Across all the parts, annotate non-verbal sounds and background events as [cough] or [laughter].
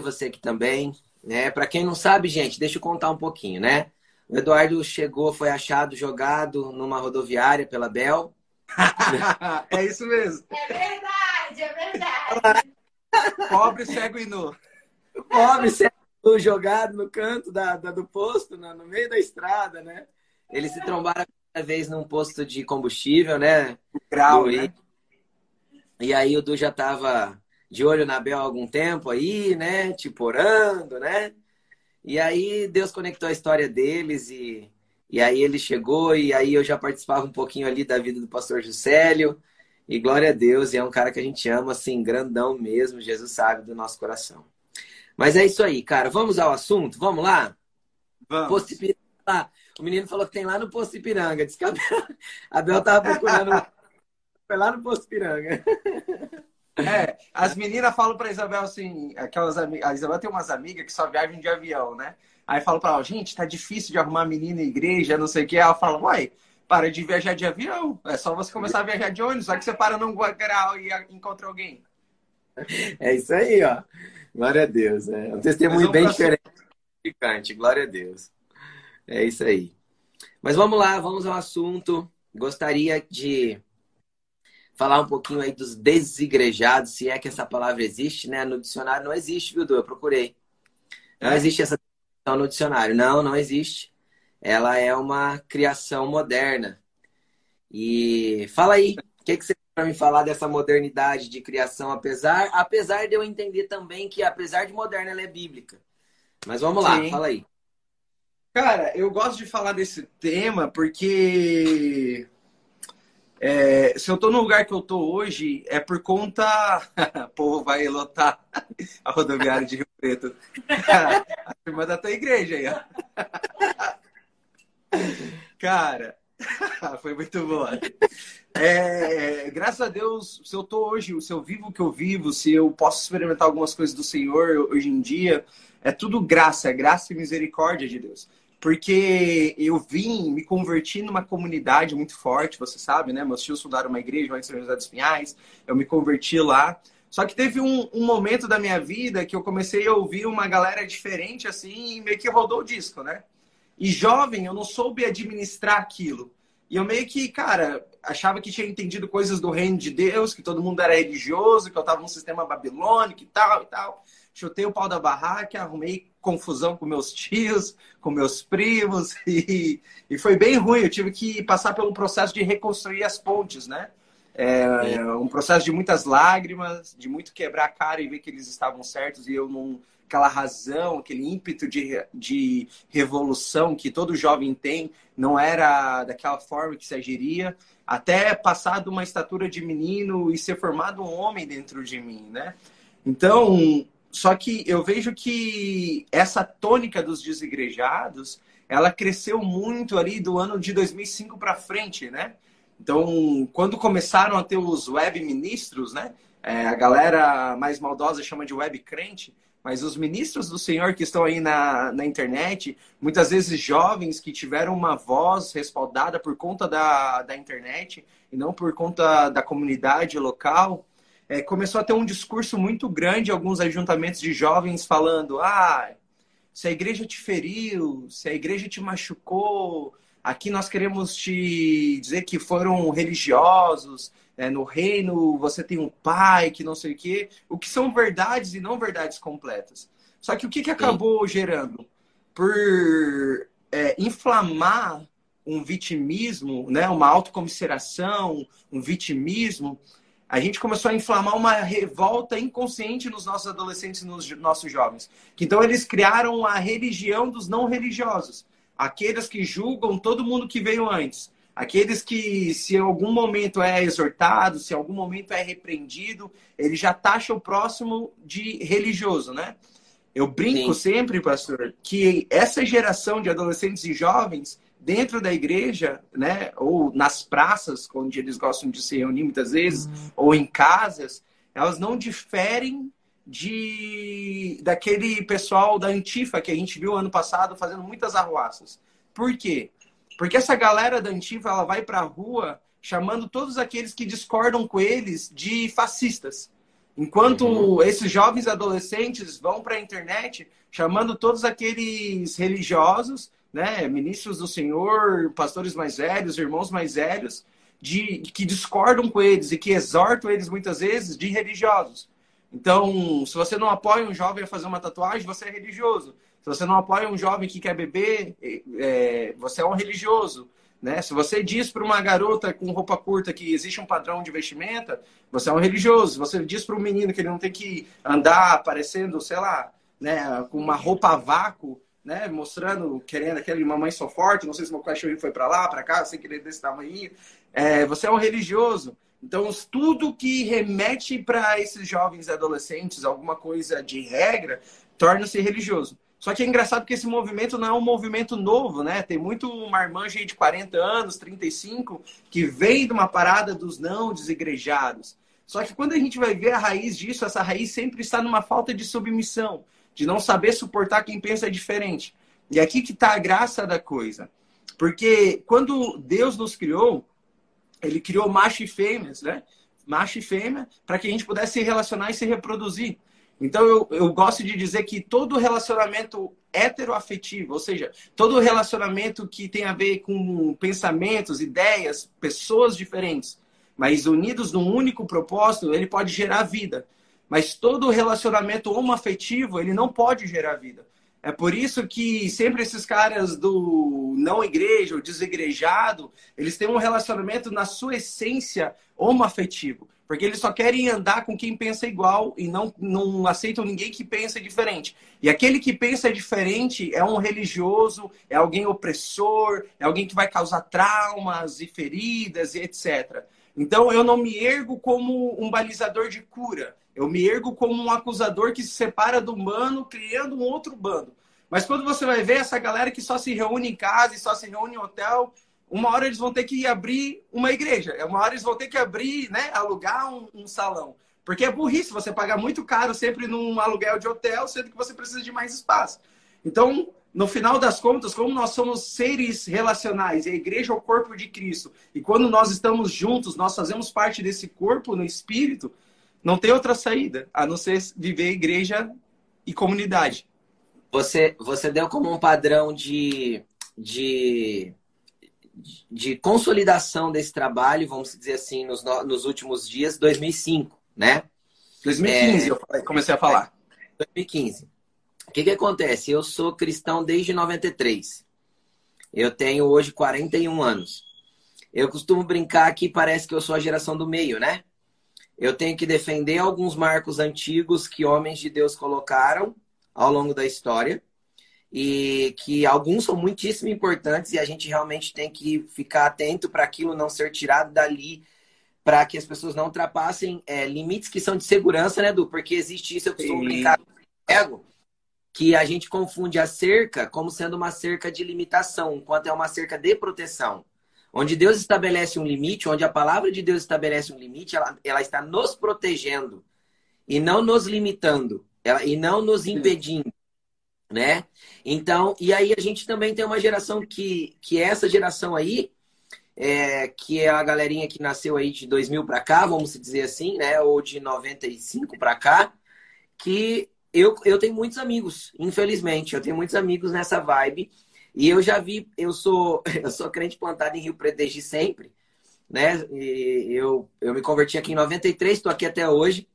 ter você aqui também. Né? Para quem não sabe, gente, deixa eu contar um pouquinho, né? O Eduardo chegou, foi achado jogado numa rodoviária pela Bel. [laughs] é isso mesmo. É verdade, é verdade. [laughs] Pobre, cego e nu. Pobre, cego e nu, jogado no canto da, da do posto, no, no, meio da estrada, né? Eles se trombaram a primeira vez num posto de combustível, né? Grau, né? E aí o Du já tava de olho na Bel há algum tempo aí, né? Tipo, orando, né? E aí Deus conectou a história deles e, e aí ele chegou e aí eu já participava um pouquinho ali da vida do pastor Juscelio. E glória a Deus, e é um cara que a gente ama, assim, grandão mesmo, Jesus sabe do nosso coração. Mas é isso aí, cara. Vamos ao assunto? Vamos lá? Vamos. Posto Ipiranga. O menino falou que tem lá no Posto Ipiranga. Diz que a Bel, a Bel tava procurando. [laughs] Foi lá no Posto Ipiranga. [laughs] É, as meninas falam pra Isabel assim, aquelas A Isabel tem umas amigas que só viajam de avião, né? Aí falo pra ela, gente, tá difícil de arrumar menina em igreja, não sei o que. Ela fala, uai, para de viajar de avião. É só você começar a viajar de ônibus. Só que você para num grau e encontra alguém. É isso aí, ó. Glória a Deus. É um testemunho bem diferente. Glória a Deus. É isso aí. Mas vamos lá, vamos ao assunto. Gostaria de falar um pouquinho aí dos desigrejados, se é que essa palavra existe, né? No dicionário não existe, viu, Du? Eu procurei. Não existe essa definição no dicionário. Não, não existe. Ela é uma criação moderna. E fala aí, o que, que você para me falar dessa modernidade de criação, apesar, apesar de eu entender também que, apesar de moderna, ela é bíblica. Mas vamos lá, Sim. fala aí. Cara, eu gosto de falar desse tema porque é, se eu tô no lugar que eu tô hoje, é por conta. [laughs] Pô, vai lotar [laughs] a rodoviária de Rio Preto. [laughs] a turma da tua igreja aí, ó. Cara, foi muito boa. É, graças a Deus, se eu tô hoje, se eu vivo o que eu vivo, se eu posso experimentar algumas coisas do Senhor hoje em dia, é tudo graça, é graça e misericórdia de Deus porque eu vim, me converti numa comunidade muito forte, você sabe, né? Meus tios fundaram uma igreja lá em São José dos Pinhais, eu me converti lá. Só que teve um, um, momento da minha vida que eu comecei a ouvir uma galera diferente, assim, e meio que rodou o disco, né? E jovem, eu não soube administrar aquilo. E eu meio que, cara, achava que tinha entendido coisas do reino de Deus, que todo mundo era religioso, que eu tava num sistema babilônico e tal e tal. Chutei o pau da barraca, arrumei confusão com meus tios, com meus primos, [laughs] e, e foi bem ruim. Eu tive que passar pelo processo de reconstruir as pontes, né? É, um processo de muitas lágrimas, de muito quebrar a cara e ver que eles estavam certos e eu não. Aquela razão, aquele ímpeto de, de revolução que todo jovem tem, não era daquela forma que se agiria, até passar de uma estatura de menino e ser formado um homem dentro de mim, né? Então, só que eu vejo que essa tônica dos desigrejados, ela cresceu muito ali do ano de 2005 para frente, né? Então, quando começaram a ter os web ministros, né? É, a galera mais maldosa chama de web crente, mas os ministros do Senhor que estão aí na, na internet, muitas vezes jovens que tiveram uma voz respaldada por conta da, da internet e não por conta da comunidade local, é, começou a ter um discurso muito grande, alguns ajuntamentos de jovens falando: ah, se a igreja te feriu, se a igreja te machucou, aqui nós queremos te dizer que foram religiosos, é, no reino você tem um pai que não sei o quê, o que são verdades e não verdades completas. Só que o que, que acabou Sim. gerando? Por é, inflamar um vitimismo, né, uma autocomiseração, um vitimismo, a gente começou a inflamar uma revolta inconsciente nos nossos adolescentes e nos nossos jovens. Então, eles criaram a religião dos não religiosos. Aqueles que julgam todo mundo que veio antes. Aqueles que, se em algum momento é exortado, se em algum momento é repreendido, ele já taxa o próximo de religioso, né? Eu brinco Sim. sempre, pastor, que essa geração de adolescentes e jovens dentro da igreja, né, ou nas praças, onde eles gostam de se reunir muitas vezes, uhum. ou em casas, elas não diferem de daquele pessoal da Antifa que a gente viu ano passado fazendo muitas arruaças. Por quê? Porque essa galera da Antifa ela vai para a rua chamando todos aqueles que discordam com eles de fascistas. Enquanto uhum. esses jovens adolescentes vão para a internet chamando todos aqueles religiosos, né, ministros do Senhor, pastores mais velhos, irmãos mais velhos, de que discordam com eles e que exortam eles muitas vezes de religiosos. Então, se você não apoia um jovem a fazer uma tatuagem, você é religioso. Se você não apoia um jovem que quer beber, é, você é um religioso. Né? Se você diz para uma garota com roupa curta que existe um padrão de vestimenta, você é um religioso. Se você diz para um menino que ele não tem que andar aparecendo, sei lá, né, com uma roupa a vácuo, né, mostrando, querendo aquele mamãe sou forte, não sei se meu cachorro foi para lá, para cá, sei que ele é desse tamanho. É, você é um religioso. Então, tudo que remete para esses jovens adolescentes, alguma coisa de regra, torna-se religioso. Só que é engraçado que esse movimento não é um movimento novo, né? Tem muito marmanjo de 40 anos, 35, que vem de uma parada dos não desigrejados. Só que quando a gente vai ver a raiz disso, essa raiz sempre está numa falta de submissão, de não saber suportar quem pensa diferente. E aqui que está a graça da coisa. Porque quando Deus nos criou, ele criou macho e fêmeas, né? Macho e fêmea, para que a gente pudesse se relacionar e se reproduzir. Então, eu, eu gosto de dizer que todo relacionamento heteroafetivo, ou seja, todo relacionamento que tem a ver com pensamentos, ideias, pessoas diferentes, mas unidos num único propósito, ele pode gerar vida. Mas todo relacionamento homoafetivo, ele não pode gerar vida. É por isso que sempre esses caras do não igreja, ou desegrejado, eles têm um relacionamento na sua essência homoafetivo. Porque eles só querem andar com quem pensa igual e não, não aceitam ninguém que pensa diferente. E aquele que pensa diferente é um religioso, é alguém opressor, é alguém que vai causar traumas e feridas e etc. Então eu não me ergo como um balizador de cura. Eu me ergo como um acusador que se separa do humano, criando um outro bando. Mas quando você vai ver essa galera que só se reúne em casa e só se reúne em hotel uma hora eles vão ter que abrir uma igreja, uma hora eles vão ter que abrir, né, alugar um, um salão. Porque é burrice você pagar muito caro sempre num aluguel de hotel, sendo que você precisa de mais espaço. Então, no final das contas, como nós somos seres relacionais, a igreja é o corpo de Cristo, e quando nós estamos juntos, nós fazemos parte desse corpo no espírito, não tem outra saída a não ser viver igreja e comunidade. Você, você deu como um padrão de, de de consolidação desse trabalho, vamos dizer assim, nos, nos últimos dias, 2005, né? 2015 é, eu falei, comecei a falar. 2015. O que, que acontece? Eu sou cristão desde 93. Eu tenho hoje 41 anos. Eu costumo brincar que parece que eu sou a geração do meio, né? Eu tenho que defender alguns marcos antigos que homens de Deus colocaram ao longo da história e que alguns são muitíssimo importantes e a gente realmente tem que ficar atento para aquilo não ser tirado dali, para que as pessoas não ultrapassem é, limites que são de segurança, né, Edu? Porque existe isso, eu costumo Sim. brincar com ego, que a gente confunde a cerca como sendo uma cerca de limitação, enquanto é uma cerca de proteção. Onde Deus estabelece um limite, onde a palavra de Deus estabelece um limite, ela, ela está nos protegendo e não nos limitando, ela, e não nos impedindo né? Então, e aí a gente também tem uma geração que, que é essa geração aí, é, que é a galerinha que nasceu aí de 2000 para cá, vamos dizer assim, né? Ou de 95 para cá, que eu, eu tenho muitos amigos, infelizmente, eu tenho muitos amigos nessa vibe. E eu já vi, eu sou, [laughs] eu sou crente plantado em Rio Preto desde sempre, né? E eu, eu me converti aqui em 93, estou aqui até hoje.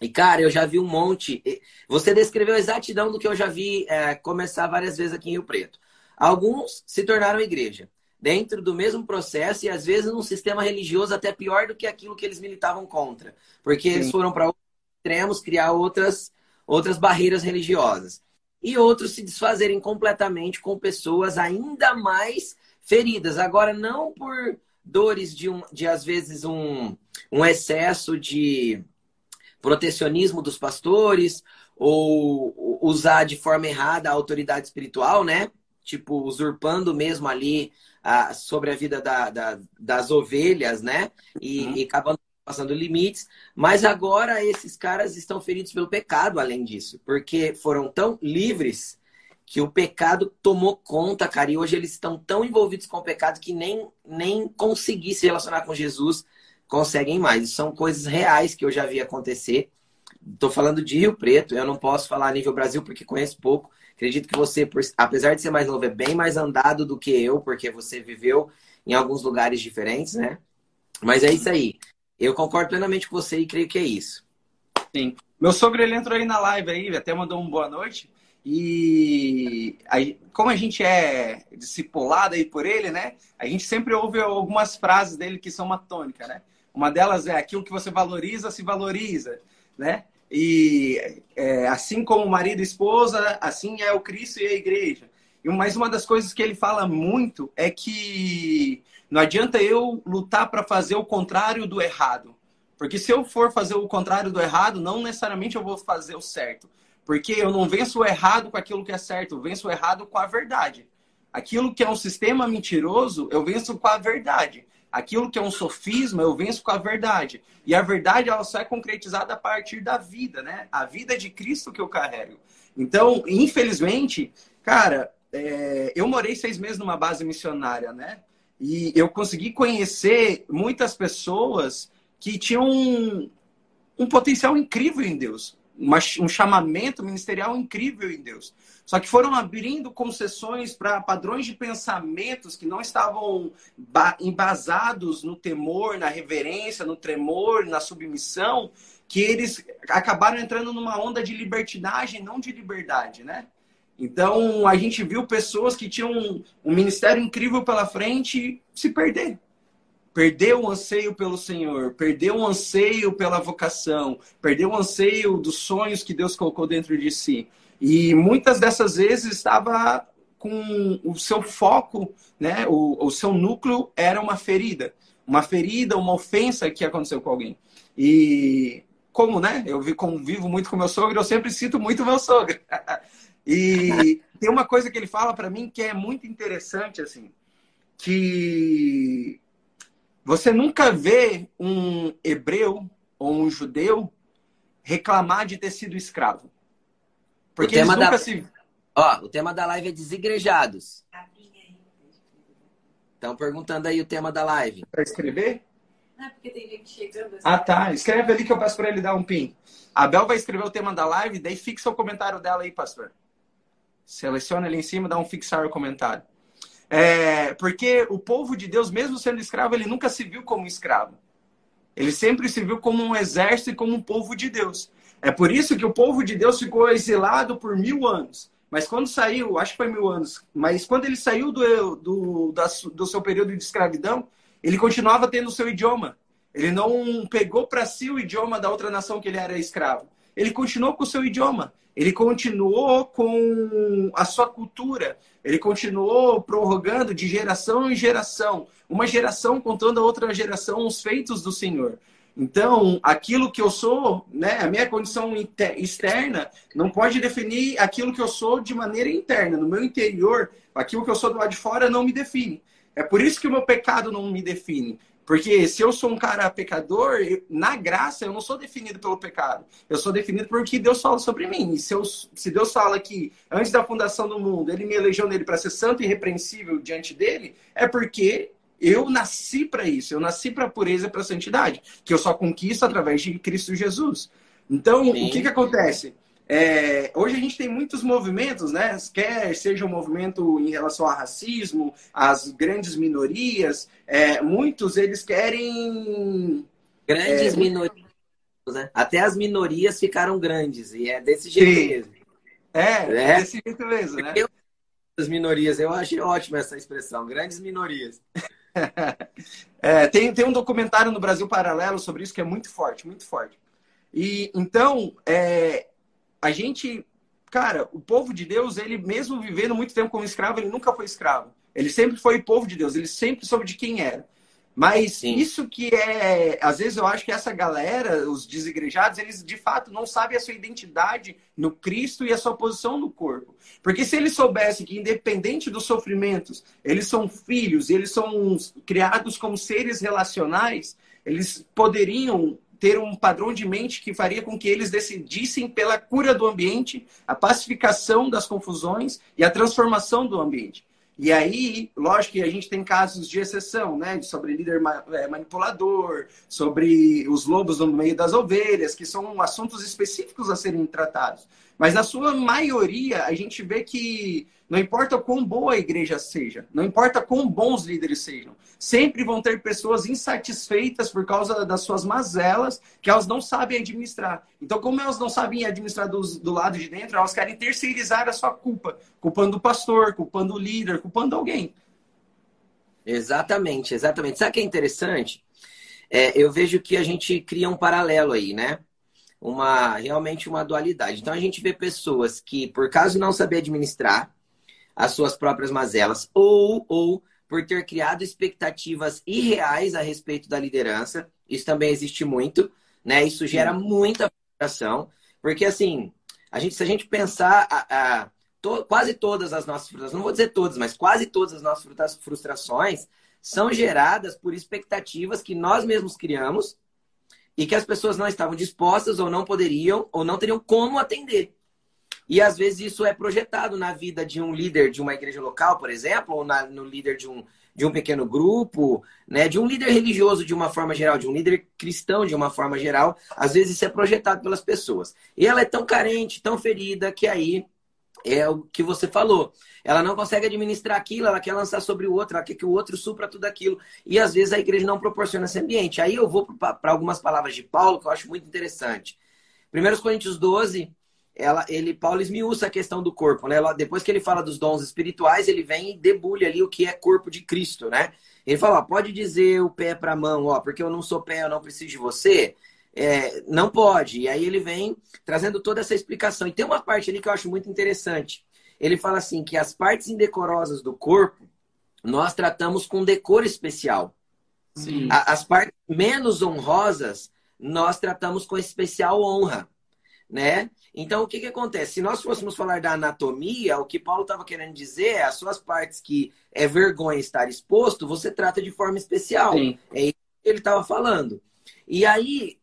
E, cara, eu já vi um monte. Você descreveu a exatidão do que eu já vi é, começar várias vezes aqui em Rio Preto. Alguns se tornaram igreja, dentro do mesmo processo e às vezes num sistema religioso até pior do que aquilo que eles militavam contra. Porque Sim. eles foram para outros extremos criar outras, outras barreiras religiosas. E outros se desfazerem completamente com pessoas ainda mais feridas. Agora, não por dores de, um, de às vezes, um, um excesso de protecionismo dos pastores ou usar de forma errada a autoridade espiritual, né? Tipo, usurpando mesmo ali a, sobre a vida da, da, das ovelhas, né? E, uhum. e acabando passando limites. Mas agora esses caras estão feridos pelo pecado, além disso, porque foram tão livres que o pecado tomou conta, cara, e hoje eles estão tão envolvidos com o pecado que nem, nem conseguir se relacionar com Jesus conseguem mais. São coisas reais que eu já vi acontecer. Estou falando de Rio Preto, eu não posso falar nível Brasil porque conheço pouco. Acredito que você, apesar de ser mais novo, é bem mais andado do que eu, porque você viveu em alguns lugares diferentes, né? Mas é isso aí. Eu concordo plenamente com você e creio que é isso. Sim. Meu sogro, ele entrou aí na live aí, até mandou uma boa noite. E aí, como a gente é discipulado aí por ele, né? A gente sempre ouve algumas frases dele que são uma tônica, né? Uma delas é aquilo que você valoriza, se valoriza, né? E é, assim como marido e esposa, assim é o Cristo e a igreja. E mais uma das coisas que ele fala muito é que não adianta eu lutar para fazer o contrário do errado. Porque se eu for fazer o contrário do errado, não necessariamente eu vou fazer o certo. Porque eu não venço o errado com aquilo que é certo, eu venço o errado com a verdade. Aquilo que é um sistema mentiroso, eu venço com a verdade. Aquilo que é um sofisma, eu venço com a verdade. E a verdade, ela só é concretizada a partir da vida, né? A vida de Cristo que eu carrego. Então, infelizmente, cara, é... eu morei seis meses numa base missionária, né? E eu consegui conhecer muitas pessoas que tinham um, um potencial incrível em Deus uma, um chamamento ministerial incrível em Deus. Só que foram abrindo concessões para padrões de pensamentos que não estavam embasados no temor, na reverência, no tremor, na submissão, que eles acabaram entrando numa onda de libertinagem, não de liberdade, né? Então, a gente viu pessoas que tinham um, um ministério incrível pela frente se perder perdeu o anseio pelo Senhor, perdeu o anseio pela vocação, perdeu o anseio dos sonhos que Deus colocou dentro de si. E muitas dessas vezes estava com o seu foco, né, o, o seu núcleo era uma ferida, uma ferida, uma ofensa que aconteceu com alguém. E como, né, eu convivo muito com meu sogro, eu sempre cito muito meu sogro. [laughs] e tem uma coisa que ele fala para mim que é muito interessante, assim, que você nunca vê um hebreu ou um judeu reclamar de ter sido escravo. Porque o tema nunca da... se. Ó, o tema da live é desigrejados. Estão perguntando aí o tema da live. Para escrever? Não, porque tem gente chegando. Assim. Ah, tá. Escreve ali que eu peço para ele dar um pin. A Bel vai escrever o tema da live, daí fixa o comentário dela aí, pastor. Seleciona ali em cima, dá um fixar o comentário. É, porque o povo de Deus, mesmo sendo escravo, ele nunca se viu como escravo. Ele sempre se viu como um exército e como um povo de Deus. É por isso que o povo de Deus ficou exilado por mil anos. Mas quando saiu, acho que foi mil anos, mas quando ele saiu do, do, da, do seu período de escravidão, ele continuava tendo o seu idioma. Ele não pegou para si o idioma da outra nação que ele era escravo. Ele continuou com o seu idioma. Ele continuou com a sua cultura, ele continuou prorrogando de geração em geração, uma geração contando a outra geração os feitos do Senhor. Então, aquilo que eu sou, né, a minha condição externa não pode definir aquilo que eu sou de maneira interna. No meu interior, aquilo que eu sou do lado de fora não me define. É por isso que o meu pecado não me define. Porque se eu sou um cara pecador, na graça eu não sou definido pelo pecado. Eu sou definido por que Deus fala sobre mim. E se, eu, se Deus fala que antes da fundação do mundo ele me elegeu nele para ser santo e irrepreensível diante dele, é porque eu nasci para isso. Eu nasci para pureza e para santidade, que eu só conquisto através de Cristo Jesus. Então, Sim. o que, que acontece? É, hoje a gente tem muitos movimentos, né? Quer seja um movimento em relação ao racismo, às grandes minorias, é, muitos eles querem. Grandes é, minorias, né? Até as minorias ficaram grandes, e é desse jeito sim. mesmo. É, é, é desse jeito mesmo, né? Eu, as minorias, eu achei ótima essa expressão, grandes minorias. [laughs] é, tem, tem um documentário no Brasil Paralelo sobre isso que é muito forte, muito forte. E então, é, a gente, cara, o povo de Deus, ele mesmo vivendo muito tempo como escravo, ele nunca foi escravo. Ele sempre foi povo de Deus, ele sempre soube de quem era. Mas Sim. isso que é, às vezes eu acho que essa galera, os desigrejados, eles de fato não sabem a sua identidade no Cristo e a sua posição no corpo. Porque se eles soubessem que independente dos sofrimentos, eles são filhos, eles são criados como seres relacionais, eles poderiam ter um padrão de mente que faria com que eles decidissem pela cura do ambiente, a pacificação das confusões e a transformação do ambiente. E aí, lógico que a gente tem casos de exceção, né? Sobre líder é, manipulador, sobre os lobos no meio das ovelhas, que são assuntos específicos a serem tratados. Mas na sua maioria, a gente vê que não importa quão boa a igreja seja, não importa quão bons líderes sejam, sempre vão ter pessoas insatisfeitas por causa das suas mazelas que elas não sabem administrar. Então, como elas não sabem administrar do, do lado de dentro, elas querem terceirizar a sua culpa, culpando o pastor, culpando o líder, culpando alguém. Exatamente, exatamente. Sabe o que é interessante? É, eu vejo que a gente cria um paralelo aí, né? Uma realmente uma dualidade. Então a gente vê pessoas que, por causa de não saber administrar, as suas próprias mazelas, ou, ou por ter criado expectativas irreais a respeito da liderança. Isso também existe muito, né? Isso gera muita frustração, porque assim, a gente, se a gente pensar a, a to, quase todas as nossas frustrações, não vou dizer todas, mas quase todas as nossas frustrações são geradas por expectativas que nós mesmos criamos e que as pessoas não estavam dispostas ou não poderiam ou não teriam como atender. E às vezes isso é projetado na vida de um líder de uma igreja local, por exemplo, ou na, no líder de um, de um pequeno grupo, né? de um líder religioso de uma forma geral, de um líder cristão de uma forma geral. Às vezes isso é projetado pelas pessoas. E ela é tão carente, tão ferida, que aí é o que você falou. Ela não consegue administrar aquilo, ela quer lançar sobre o outro, ela quer que o outro supra tudo aquilo. E às vezes a igreja não proporciona esse ambiente. Aí eu vou para algumas palavras de Paulo que eu acho muito interessante. 1 Coríntios 12, ela, ele, Paulo esmiuça a questão do corpo, né? Ela, depois que ele fala dos dons espirituais, ele vem e debulha ali o que é corpo de Cristo, né? Ele fala, ó, pode dizer o pé para a mão, ó, porque eu não sou pé, eu não preciso de você. É, não pode. E aí ele vem trazendo toda essa explicação. E tem uma parte ali que eu acho muito interessante. Ele fala assim que as partes indecorosas do corpo nós tratamos com decoro especial. Sim. As partes menos honrosas nós tratamos com especial honra, né? Então, o que, que acontece? Se nós fôssemos falar da anatomia, o que Paulo estava querendo dizer é as suas partes que é vergonha estar exposto, você trata de forma especial. Sim. É isso que ele estava falando. E aí,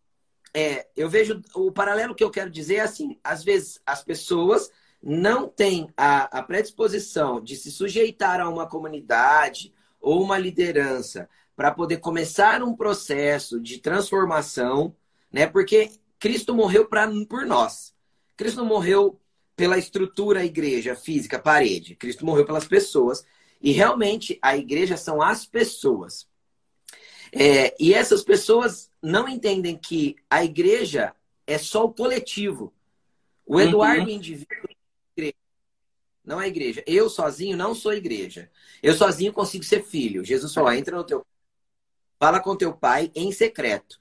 é, eu vejo o paralelo que eu quero dizer é assim: às vezes as pessoas não têm a, a predisposição de se sujeitar a uma comunidade ou uma liderança para poder começar um processo de transformação, né? Porque Cristo morreu pra, por nós. Cristo não morreu pela estrutura, igreja, física, parede. Cristo morreu pelas pessoas. E realmente a igreja são as pessoas. É, e essas pessoas não entendem que a igreja é só o coletivo. O uhum. Eduardo uhum. indivíduo é não é igreja. Eu sozinho não sou igreja. Eu sozinho consigo ser filho. Jesus falou: entra no teu. Fala com teu pai em secreto.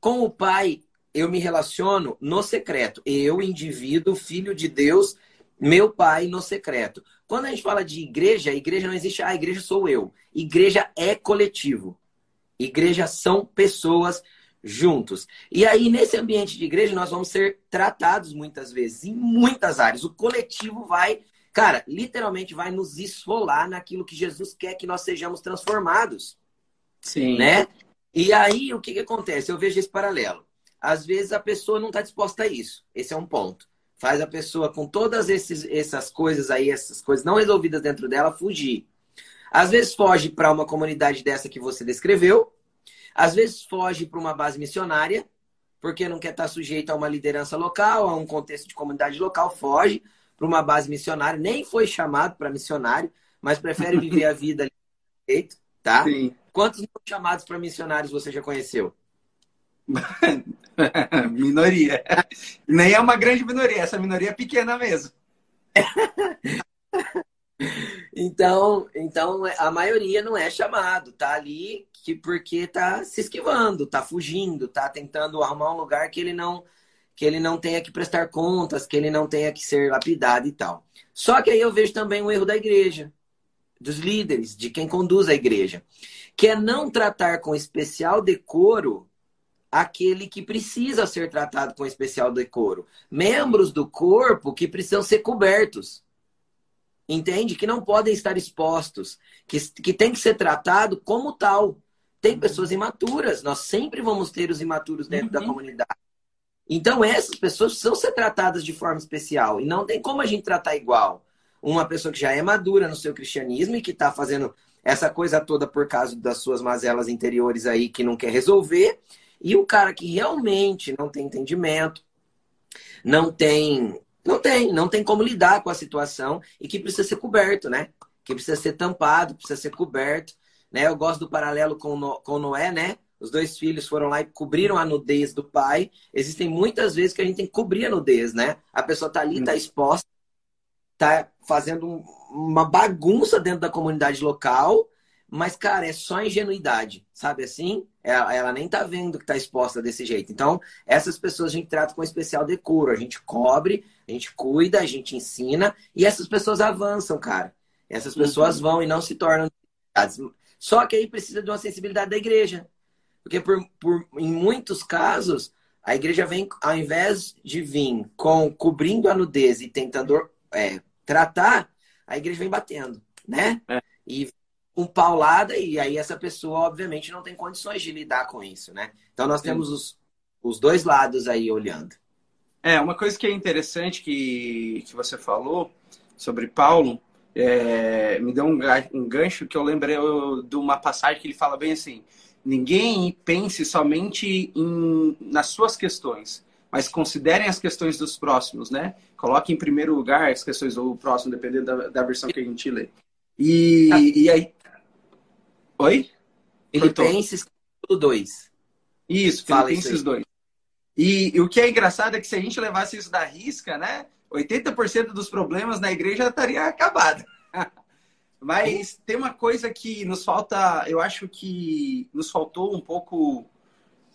Com o pai, eu me relaciono no secreto. Eu, indivíduo, filho de Deus, meu pai no secreto. Quando a gente fala de igreja, a igreja não existe, ah, a igreja sou eu. Igreja é coletivo. Igreja são pessoas juntos. E aí, nesse ambiente de igreja, nós vamos ser tratados muitas vezes, em muitas áreas. O coletivo vai, cara, literalmente vai nos esfolar naquilo que Jesus quer que nós sejamos transformados. Sim. Né? E aí, o que, que acontece? Eu vejo esse paralelo. Às vezes a pessoa não está disposta a isso. Esse é um ponto. Faz a pessoa com todas esses, essas coisas aí, essas coisas não resolvidas dentro dela, fugir. Às vezes foge para uma comunidade dessa que você descreveu. Às vezes foge para uma base missionária, porque não quer estar tá sujeito a uma liderança local, a um contexto de comunidade local, foge para uma base missionária. Nem foi chamado para missionário, mas prefere viver a vida ali, tá? Sim. Quantos chamados para missionários você já conheceu? [laughs] minoria. Nem é uma grande minoria, essa minoria é pequena mesmo. [laughs] então, então a maioria não é chamado, tá ali que porque tá se esquivando, tá fugindo, tá tentando arrumar um lugar que ele não que ele não tenha que prestar contas, que ele não tenha que ser lapidado e tal. Só que aí eu vejo também um erro da igreja, dos líderes, de quem conduz a igreja, que é não tratar com especial decoro aquele que precisa ser tratado com especial decoro. Membros do corpo que precisam ser cobertos. Entende? Que não podem estar expostos. Que, que tem que ser tratado como tal. Tem pessoas imaturas. Nós sempre vamos ter os imaturos dentro uhum. da comunidade. Então, essas pessoas precisam ser tratadas de forma especial. E não tem como a gente tratar igual. uma pessoa que já é madura no seu cristianismo e que está fazendo essa coisa toda por causa das suas mazelas interiores aí que não quer resolver, e o cara que realmente não tem entendimento, não tem, não tem, não tem como lidar com a situação e que precisa ser coberto, né? Que precisa ser tampado, precisa ser coberto, né? Eu gosto do paralelo com, no, com Noé, né? Os dois filhos foram lá e cobriram a nudez do pai. Existem muitas vezes que a gente tem que cobrir a nudez, né? A pessoa tá ali, tá exposta, tá fazendo uma bagunça dentro da comunidade local, mas, cara, é só ingenuidade, sabe assim? Ela, ela, nem tá vendo que tá exposta desse jeito. Então, essas pessoas a gente trata com especial decoro. A gente cobre, a gente cuida, a gente ensina, e essas pessoas avançam, cara. Essas pessoas uhum. vão e não se tornam. Só que aí precisa de uma sensibilidade da igreja. Porque por, por, em muitos casos, a igreja vem, ao invés de vir com cobrindo a nudez e tentando é, tratar, a igreja vem batendo, né? É. E um paulada, e aí essa pessoa, obviamente, não tem condições de lidar com isso, né? Então nós temos os, os dois lados aí olhando. É, uma coisa que é interessante que, que você falou sobre Paulo, é, me deu um, um gancho que eu lembrei de uma passagem que ele fala bem assim: ninguém pense somente em, nas suas questões, mas considerem as questões dos próximos, né? Coloque em primeiro lugar as questões do próximo, dependendo da, da versão que a gente lê. E, ah. e aí. Oi? Filipenses 2. Isso, Filipenses 2. E, e, o que é engraçado é que se a gente levasse isso da risca, né? 80% dos problemas na igreja estaria acabado. [laughs] Mas tem uma coisa que nos falta, eu acho que nos faltou um pouco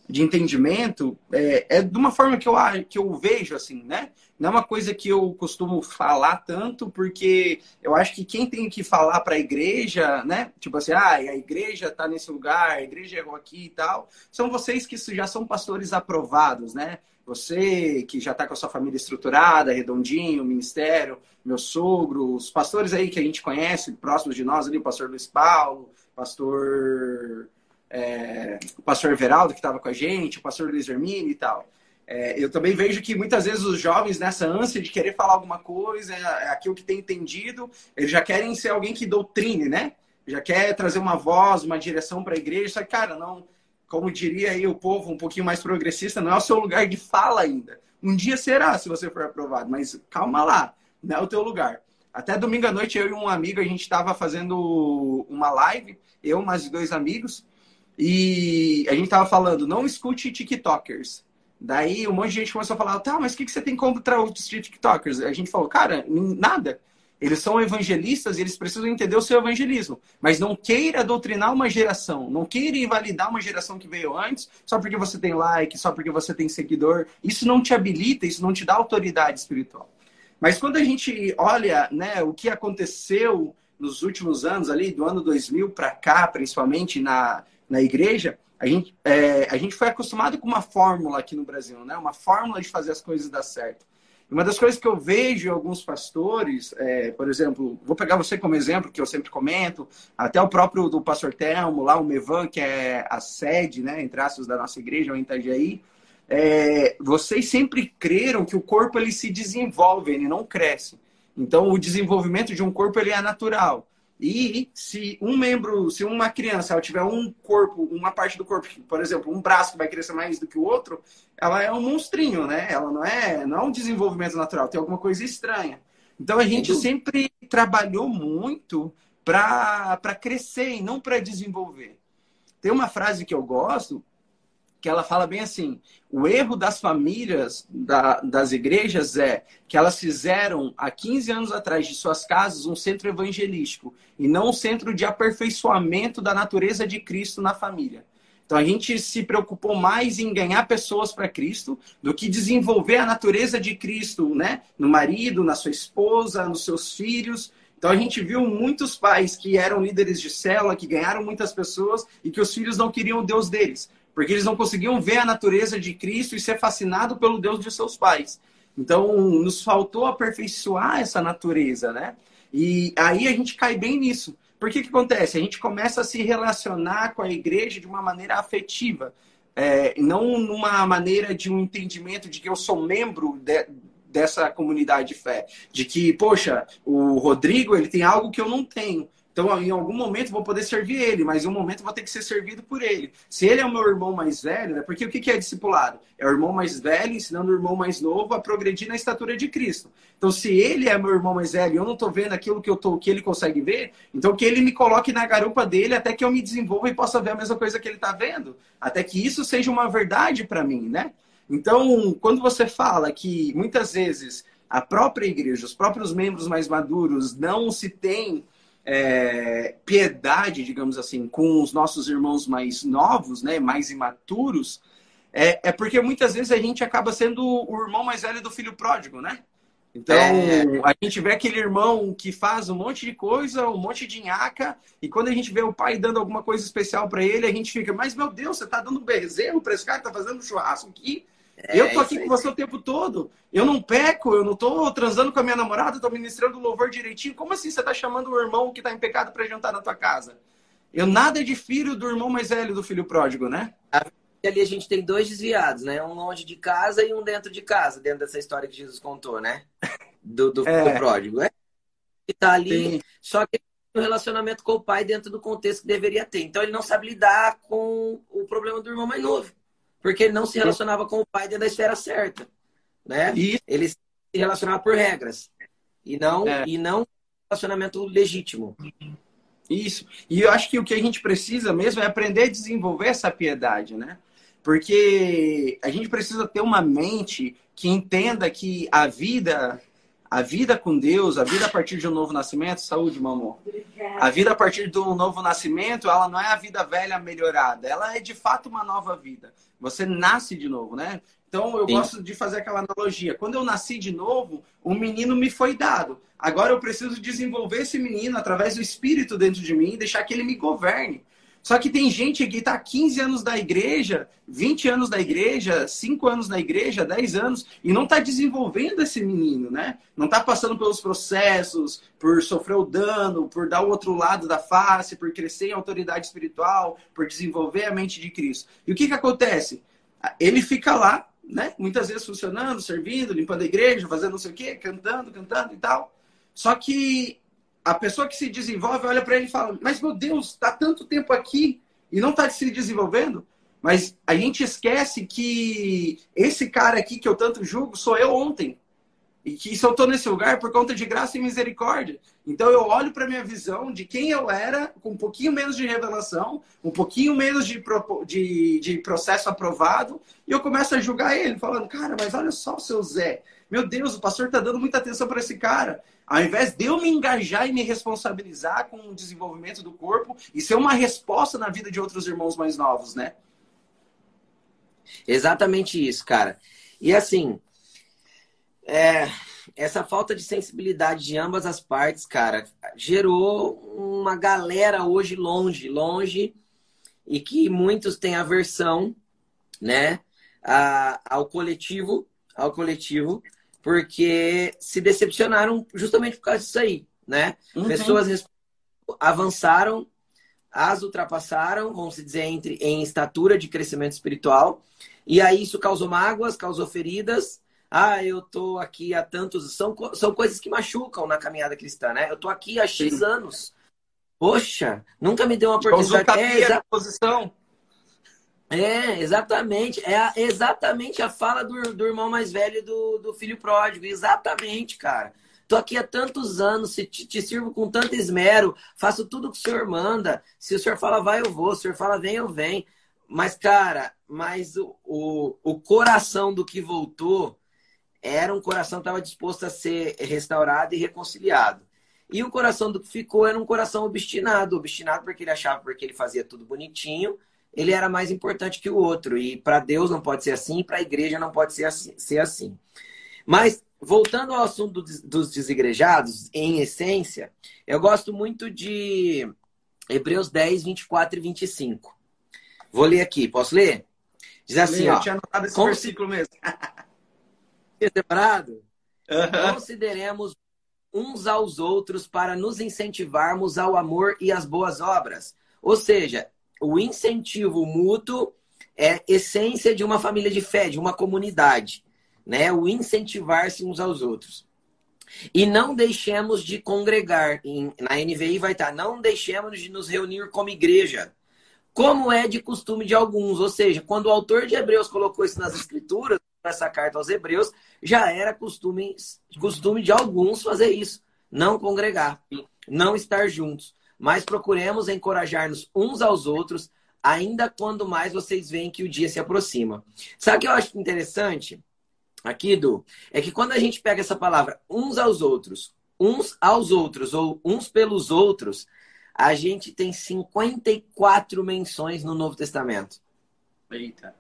de entendimento, é, é de uma forma que eu, que eu vejo, assim, né? Não é uma coisa que eu costumo falar tanto, porque eu acho que quem tem que falar para a igreja, né? Tipo assim, ah, a igreja está nesse lugar, a igreja é aqui e tal, são vocês que já são pastores aprovados, né? Você que já está com a sua família estruturada, redondinho, ministério, meu sogro, os pastores aí que a gente conhece, próximos de nós ali, o pastor Luiz Paulo, pastor, é, o pastor Everaldo que estava com a gente, o pastor Luiz Hermine e tal. É, eu também vejo que muitas vezes os jovens, nessa ânsia de querer falar alguma coisa, é, é aquilo que tem entendido, eles já querem ser alguém que doutrine, né? Já quer trazer uma voz, uma direção para a igreja. Só que, cara, não, como diria aí o povo um pouquinho mais progressista, não é o seu lugar de fala ainda. Um dia será, se você for aprovado, mas calma lá, não é o teu lugar. Até domingo à noite, eu e um amigo, a gente estava fazendo uma live, eu mais dois amigos, e a gente estava falando, não escute TikTokers. Daí um monte de gente começou a falar, tá, mas o que, que você tem contra os TikTokers? A gente falou, cara, nada. Eles são evangelistas e eles precisam entender o seu evangelismo. Mas não queira doutrinar uma geração. Não queira invalidar uma geração que veio antes só porque você tem like, só porque você tem seguidor. Isso não te habilita, isso não te dá autoridade espiritual. Mas quando a gente olha né, o que aconteceu nos últimos anos, ali do ano 2000 para cá, principalmente na, na igreja, a gente, é, a gente foi acostumado com uma fórmula aqui no Brasil, né? uma fórmula de fazer as coisas dar certo. Uma das coisas que eu vejo alguns pastores, é, por exemplo, vou pegar você como exemplo, que eu sempre comento, até o próprio do pastor Telmo, lá o Mevan, que é a sede, né, entre aspas, da nossa igreja, em Itajaí, é, vocês sempre creram que o corpo ele se desenvolve, ele não cresce. Então, o desenvolvimento de um corpo ele é natural. E se um membro, se uma criança ela tiver um corpo, uma parte do corpo, por exemplo, um braço que vai crescer mais do que o outro, ela é um monstrinho, né? Ela não é, não é um desenvolvimento natural, tem alguma coisa estranha. Então a gente sempre trabalhou muito para crescer e não para desenvolver. Tem uma frase que eu gosto, que ela fala bem assim: o erro das famílias da, das igrejas é que elas fizeram há 15 anos atrás de suas casas um centro evangelístico e não um centro de aperfeiçoamento da natureza de Cristo na família. Então a gente se preocupou mais em ganhar pessoas para Cristo do que desenvolver a natureza de Cristo, né? No marido, na sua esposa, nos seus filhos. Então a gente viu muitos pais que eram líderes de célula, que ganharam muitas pessoas e que os filhos não queriam o Deus deles porque eles não conseguiam ver a natureza de Cristo e ser fascinado pelo Deus de seus pais. Então, nos faltou aperfeiçoar essa natureza, né? E aí a gente cai bem nisso. Por que que acontece? A gente começa a se relacionar com a igreja de uma maneira afetiva, é, não numa maneira de um entendimento de que eu sou membro de, dessa comunidade de fé. De que, poxa, o Rodrigo ele tem algo que eu não tenho. Então, em algum momento, vou poder servir ele, mas em um momento vou ter que ser servido por ele. Se ele é o meu irmão mais velho, né? Porque o que é discipulado? É o irmão mais velho ensinando o irmão mais novo a progredir na estatura de Cristo. Então, se ele é meu irmão mais velho e eu não estou vendo aquilo que, eu tô, que ele consegue ver, então que ele me coloque na garupa dele até que eu me desenvolva e possa ver a mesma coisa que ele está vendo. Até que isso seja uma verdade para mim, né? Então, quando você fala que muitas vezes a própria igreja, os próprios membros mais maduros não se têm é, piedade, digamos assim, com os nossos irmãos mais novos, né, mais imaturos, é, é porque muitas vezes a gente acaba sendo o irmão mais velho do filho pródigo, né? Então, é... a gente vê aquele irmão que faz um monte de coisa, um monte de nhaca, e quando a gente vê o pai dando alguma coisa especial para ele, a gente fica, mas meu Deus, você tá dando um bezerro para esse cara, tá fazendo churrasco aqui? É, eu tô aqui com você o tempo todo. Eu não peco, eu não tô transando com a minha namorada, tô ministrando o louvor direitinho. Como assim você tá chamando o irmão que tá em pecado para jantar na tua casa? Eu nada de filho do irmão mais velho do filho pródigo, né? Ali a gente tem dois desviados, né? Um longe de casa e um dentro de casa, dentro dessa história que Jesus contou, né? Do, do é. filho pródigo. É. E tá ali, Sim. só que o relacionamento com o pai dentro do contexto que deveria ter. Então ele não sabe lidar com o problema do irmão mais novo porque ele não se relacionava com o pai dentro da esfera certa, né? E... Ele se relacionava por regras e não é. e não relacionamento legítimo. Isso. E eu acho que o que a gente precisa mesmo é aprender a desenvolver essa piedade, né? Porque a gente precisa ter uma mente que entenda que a vida a vida com Deus, a vida a partir de um novo nascimento, saúde, mamô. A vida a partir de um novo nascimento, ela não é a vida velha melhorada, ela é de fato uma nova vida. Você nasce de novo, né? Então eu Sim. gosto de fazer aquela analogia. Quando eu nasci de novo, um menino me foi dado. Agora eu preciso desenvolver esse menino através do espírito dentro de mim e deixar que ele me governe. Só que tem gente que está 15 anos da igreja, 20 anos da igreja, 5 anos na igreja, 10 anos, e não está desenvolvendo esse menino, né? Não está passando pelos processos, por sofrer o dano, por dar o outro lado da face, por crescer em autoridade espiritual, por desenvolver a mente de Cristo. E o que, que acontece? Ele fica lá, né? Muitas vezes funcionando, servindo, limpando a igreja, fazendo não sei o quê, cantando, cantando e tal. Só que a pessoa que se desenvolve olha para ele e fala: Mas meu Deus, está tanto tempo aqui e não está se desenvolvendo. Mas a gente esquece que esse cara aqui que eu tanto julgo sou eu ontem. E que eu estou nesse lugar por conta de graça e misericórdia. Então eu olho para minha visão de quem eu era, com um pouquinho menos de revelação, um pouquinho menos de, de, de processo aprovado, e eu começo a julgar ele, falando, cara, mas olha só o seu Zé. Meu Deus, o pastor está dando muita atenção para esse cara. Ao invés de eu me engajar e me responsabilizar com o desenvolvimento do corpo e ser uma resposta na vida de outros irmãos mais novos, né? Exatamente isso, cara. E assim, é, essa falta de sensibilidade de ambas as partes, cara, gerou uma galera hoje longe, longe, e que muitos têm aversão, né, a, ao coletivo, ao coletivo, porque se decepcionaram justamente por causa disso aí, né? Uhum. Pessoas avançaram, as ultrapassaram, vamos dizer, entre, em estatura de crescimento espiritual, e aí isso causou mágoas, causou feridas. Ah, eu tô aqui há tantos. São, são coisas que machucam na caminhada cristã, né? Eu tô aqui há X Sim. anos. Poxa, nunca me deu uma oportunidade. É, exa... posição. É, exatamente. É a, exatamente a fala do, do irmão mais velho do, do filho pródigo. Exatamente, cara. Tô aqui há tantos anos, te, te sirvo com tanto esmero, faço tudo que o senhor manda. Se o senhor fala vai, eu vou. Se o senhor fala vem, eu venho. Mas, cara, mas o, o, o coração do que voltou era um coração que estava disposto a ser restaurado e reconciliado. E o coração do que ficou era um coração obstinado. Obstinado porque ele achava porque ele fazia tudo bonitinho ele era mais importante que o outro. E para Deus não pode ser assim, para a igreja não pode ser assim, ser assim. Mas, voltando ao assunto dos desigrejados, em essência, eu gosto muito de Hebreus 10, 24 e 25. Vou ler aqui, posso ler? Diz assim, Lê, ó. Eu tinha anotado esse versículo mesmo. [laughs] separado? Uhum. Consideremos uns aos outros para nos incentivarmos ao amor e às boas obras. Ou seja, o incentivo mútuo é essência de uma família de fé, de uma comunidade. né? O incentivar-se uns aos outros. E não deixemos de congregar. Na NVI vai estar, não deixemos de nos reunir como igreja, como é de costume de alguns. Ou seja, quando o autor de Hebreus colocou isso nas escrituras, essa carta aos Hebreus, já era costume, costume de alguns fazer isso. Não congregar, não estar juntos. Mas procuremos encorajar-nos uns aos outros, ainda quando mais vocês veem que o dia se aproxima. Sabe o que eu acho interessante? aqui, Du, é que quando a gente pega essa palavra uns aos outros, uns aos outros ou uns pelos outros, a gente tem 54 menções no Novo Testamento. Eita.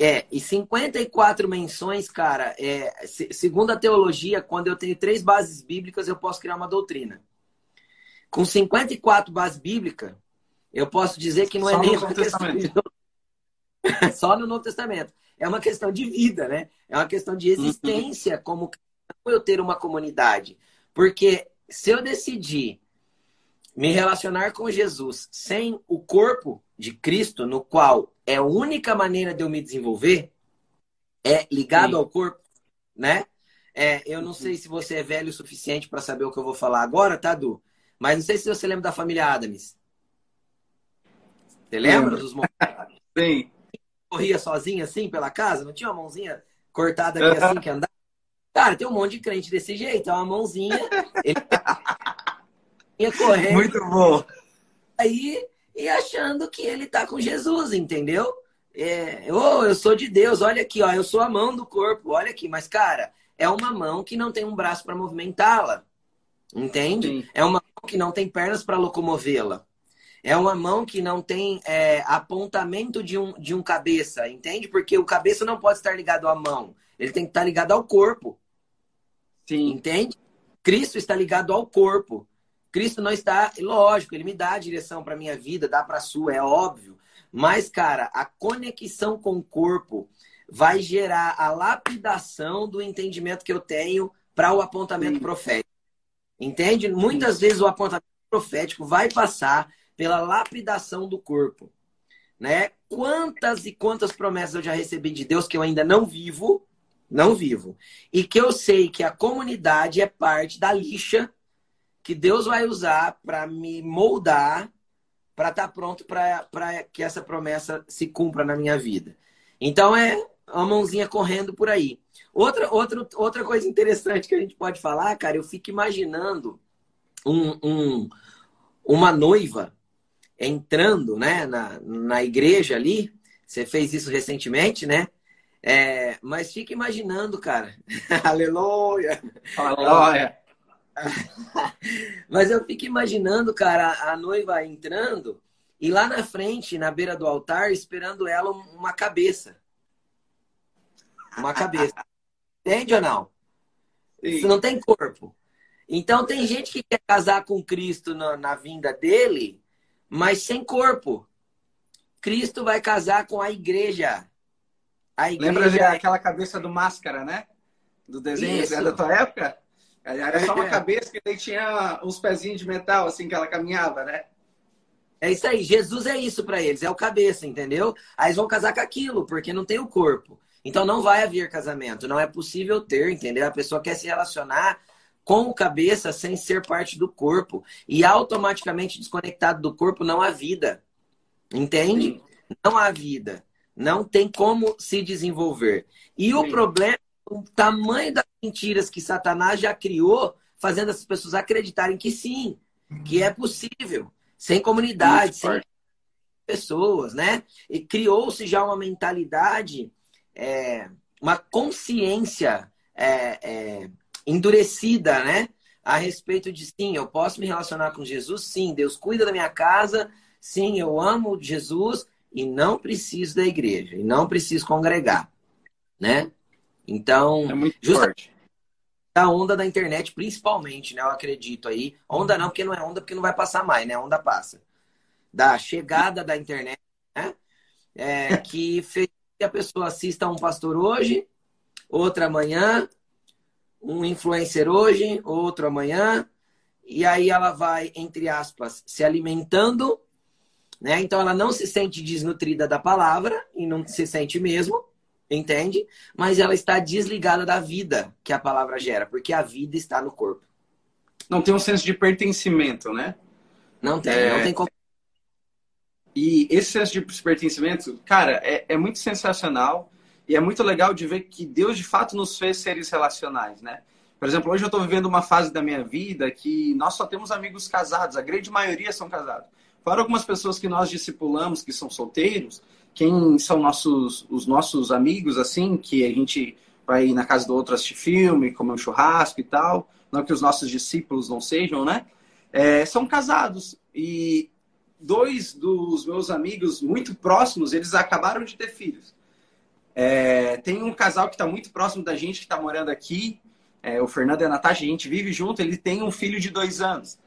É, e 54 menções, cara, é, segundo a teologia, quando eu tenho três bases bíblicas, eu posso criar uma doutrina. Com 54 bases bíblicas, eu posso dizer que não é Só nem no Novo Testamento. [laughs] Só no Novo Testamento é uma questão de vida, né? É uma questão de uhum. existência uhum. como eu ter uma comunidade. Porque se eu decidir me relacionar com Jesus sem o corpo de Cristo, no qual é a única maneira de eu me desenvolver, é ligado Sim. ao corpo, né? É, eu não uhum. sei se você é velho o suficiente para saber o que eu vou falar agora, tá, Du? Mas não sei se você lembra da família Adams. Você lembra dos momentos? [laughs] Sim corria sozinha assim pela casa, não tinha uma mãozinha cortada aqui assim que andava. Cara, tem um monte de crente desse jeito, é uma mãozinha. Ele ia [laughs] correndo. Muito bom. Aí, e achando que ele tá com Jesus, entendeu? É, oh, eu sou de Deus, olha aqui, ó, eu sou a mão do corpo, olha aqui. Mas, cara, é uma mão que não tem um braço para movimentá-la. Entende? Sim. É uma que não tem pernas para locomovê-la. É uma mão que não tem é, apontamento de um, de um cabeça, entende? Porque o cabeça não pode estar ligado à mão. Ele tem que estar ligado ao corpo. Sim. Entende? Cristo está ligado ao corpo. Cristo não está, lógico, ele me dá a direção para minha vida, dá para a sua, é óbvio. Mas, cara, a conexão com o corpo vai gerar a lapidação do entendimento que eu tenho para o apontamento Sim. profético. Entende? Muitas vezes o apontamento profético vai passar pela lapidação do corpo. Né? Quantas e quantas promessas eu já recebi de Deus que eu ainda não vivo, não vivo. E que eu sei que a comunidade é parte da lixa que Deus vai usar para me moldar, para estar tá pronto para que essa promessa se cumpra na minha vida. Então é uma mãozinha correndo por aí. Outra, outra, outra coisa interessante que a gente pode falar, cara, eu fico imaginando um, um, uma noiva entrando né, na, na igreja ali. Você fez isso recentemente, né? É, mas fica imaginando, cara. [laughs] Aleluia! Aleluia! [laughs] mas eu fico imaginando, cara, a noiva entrando e lá na frente, na beira do altar, esperando ela uma cabeça. Uma cabeça. Entende ou não? Sim. Isso não tem corpo. Então tem gente que quer casar com Cristo na, na vinda dele, mas sem corpo. Cristo vai casar com a igreja. A igreja Lembra é... aquela cabeça do máscara, né? Do desenho é da tua época? Era só uma é. cabeça que ele tinha uns pezinhos de metal, assim, que ela caminhava, né? É isso aí. Jesus é isso para eles, é o cabeça, entendeu? Aí eles vão casar com aquilo, porque não tem o corpo. Então não vai haver casamento, não é possível ter, entendeu? A pessoa quer se relacionar com o cabeça sem ser parte do corpo. E automaticamente desconectado do corpo não há vida. Entende? Não há vida. Não tem como se desenvolver. E Sim. o problema é o tamanho das mentiras que Satanás já criou, fazendo as pessoas acreditarem que sim, que é possível, sem comunidade, sem pessoas, né? E criou-se já uma mentalidade, é, uma consciência é, é, endurecida, né? A respeito de sim, eu posso me relacionar com Jesus, sim, Deus cuida da minha casa, sim, eu amo Jesus e não preciso da igreja, e não preciso congregar, né? Então, é muito justamente a onda da internet, principalmente, né? Eu acredito aí. Onda não, porque não é onda, porque não vai passar mais, né? Onda passa. Da chegada da internet, né? É, que fez que a pessoa assista um pastor hoje, outra amanhã, um influencer hoje, outro amanhã, e aí ela vai, entre aspas, se alimentando, né? Então ela não se sente desnutrida da palavra e não se sente mesmo, entende? Mas ela está desligada da vida que a palavra gera, porque a vida está no corpo. Não tem um senso de pertencimento, né? Não tem, é... não tem como. E esse senso de pertencimento, cara, é, é muito sensacional e é muito legal de ver que Deus de fato nos fez seres relacionais, né? Por exemplo, hoje eu estou vivendo uma fase da minha vida que nós só temos amigos casados, a grande maioria são casados. Fora algumas pessoas que nós discipulamos que são solteiros, quem são nossos, os nossos amigos, assim, que a gente vai ir na casa do outro assistir filme, comer um churrasco e tal, não que os nossos discípulos não sejam, né? É, são casados. E dois dos meus amigos muito próximos, eles acabaram de ter filhos. É, tem um casal que está muito próximo da gente, que está morando aqui, é, o Fernando e a Natasha, a gente vive junto, ele tem um filho de dois anos.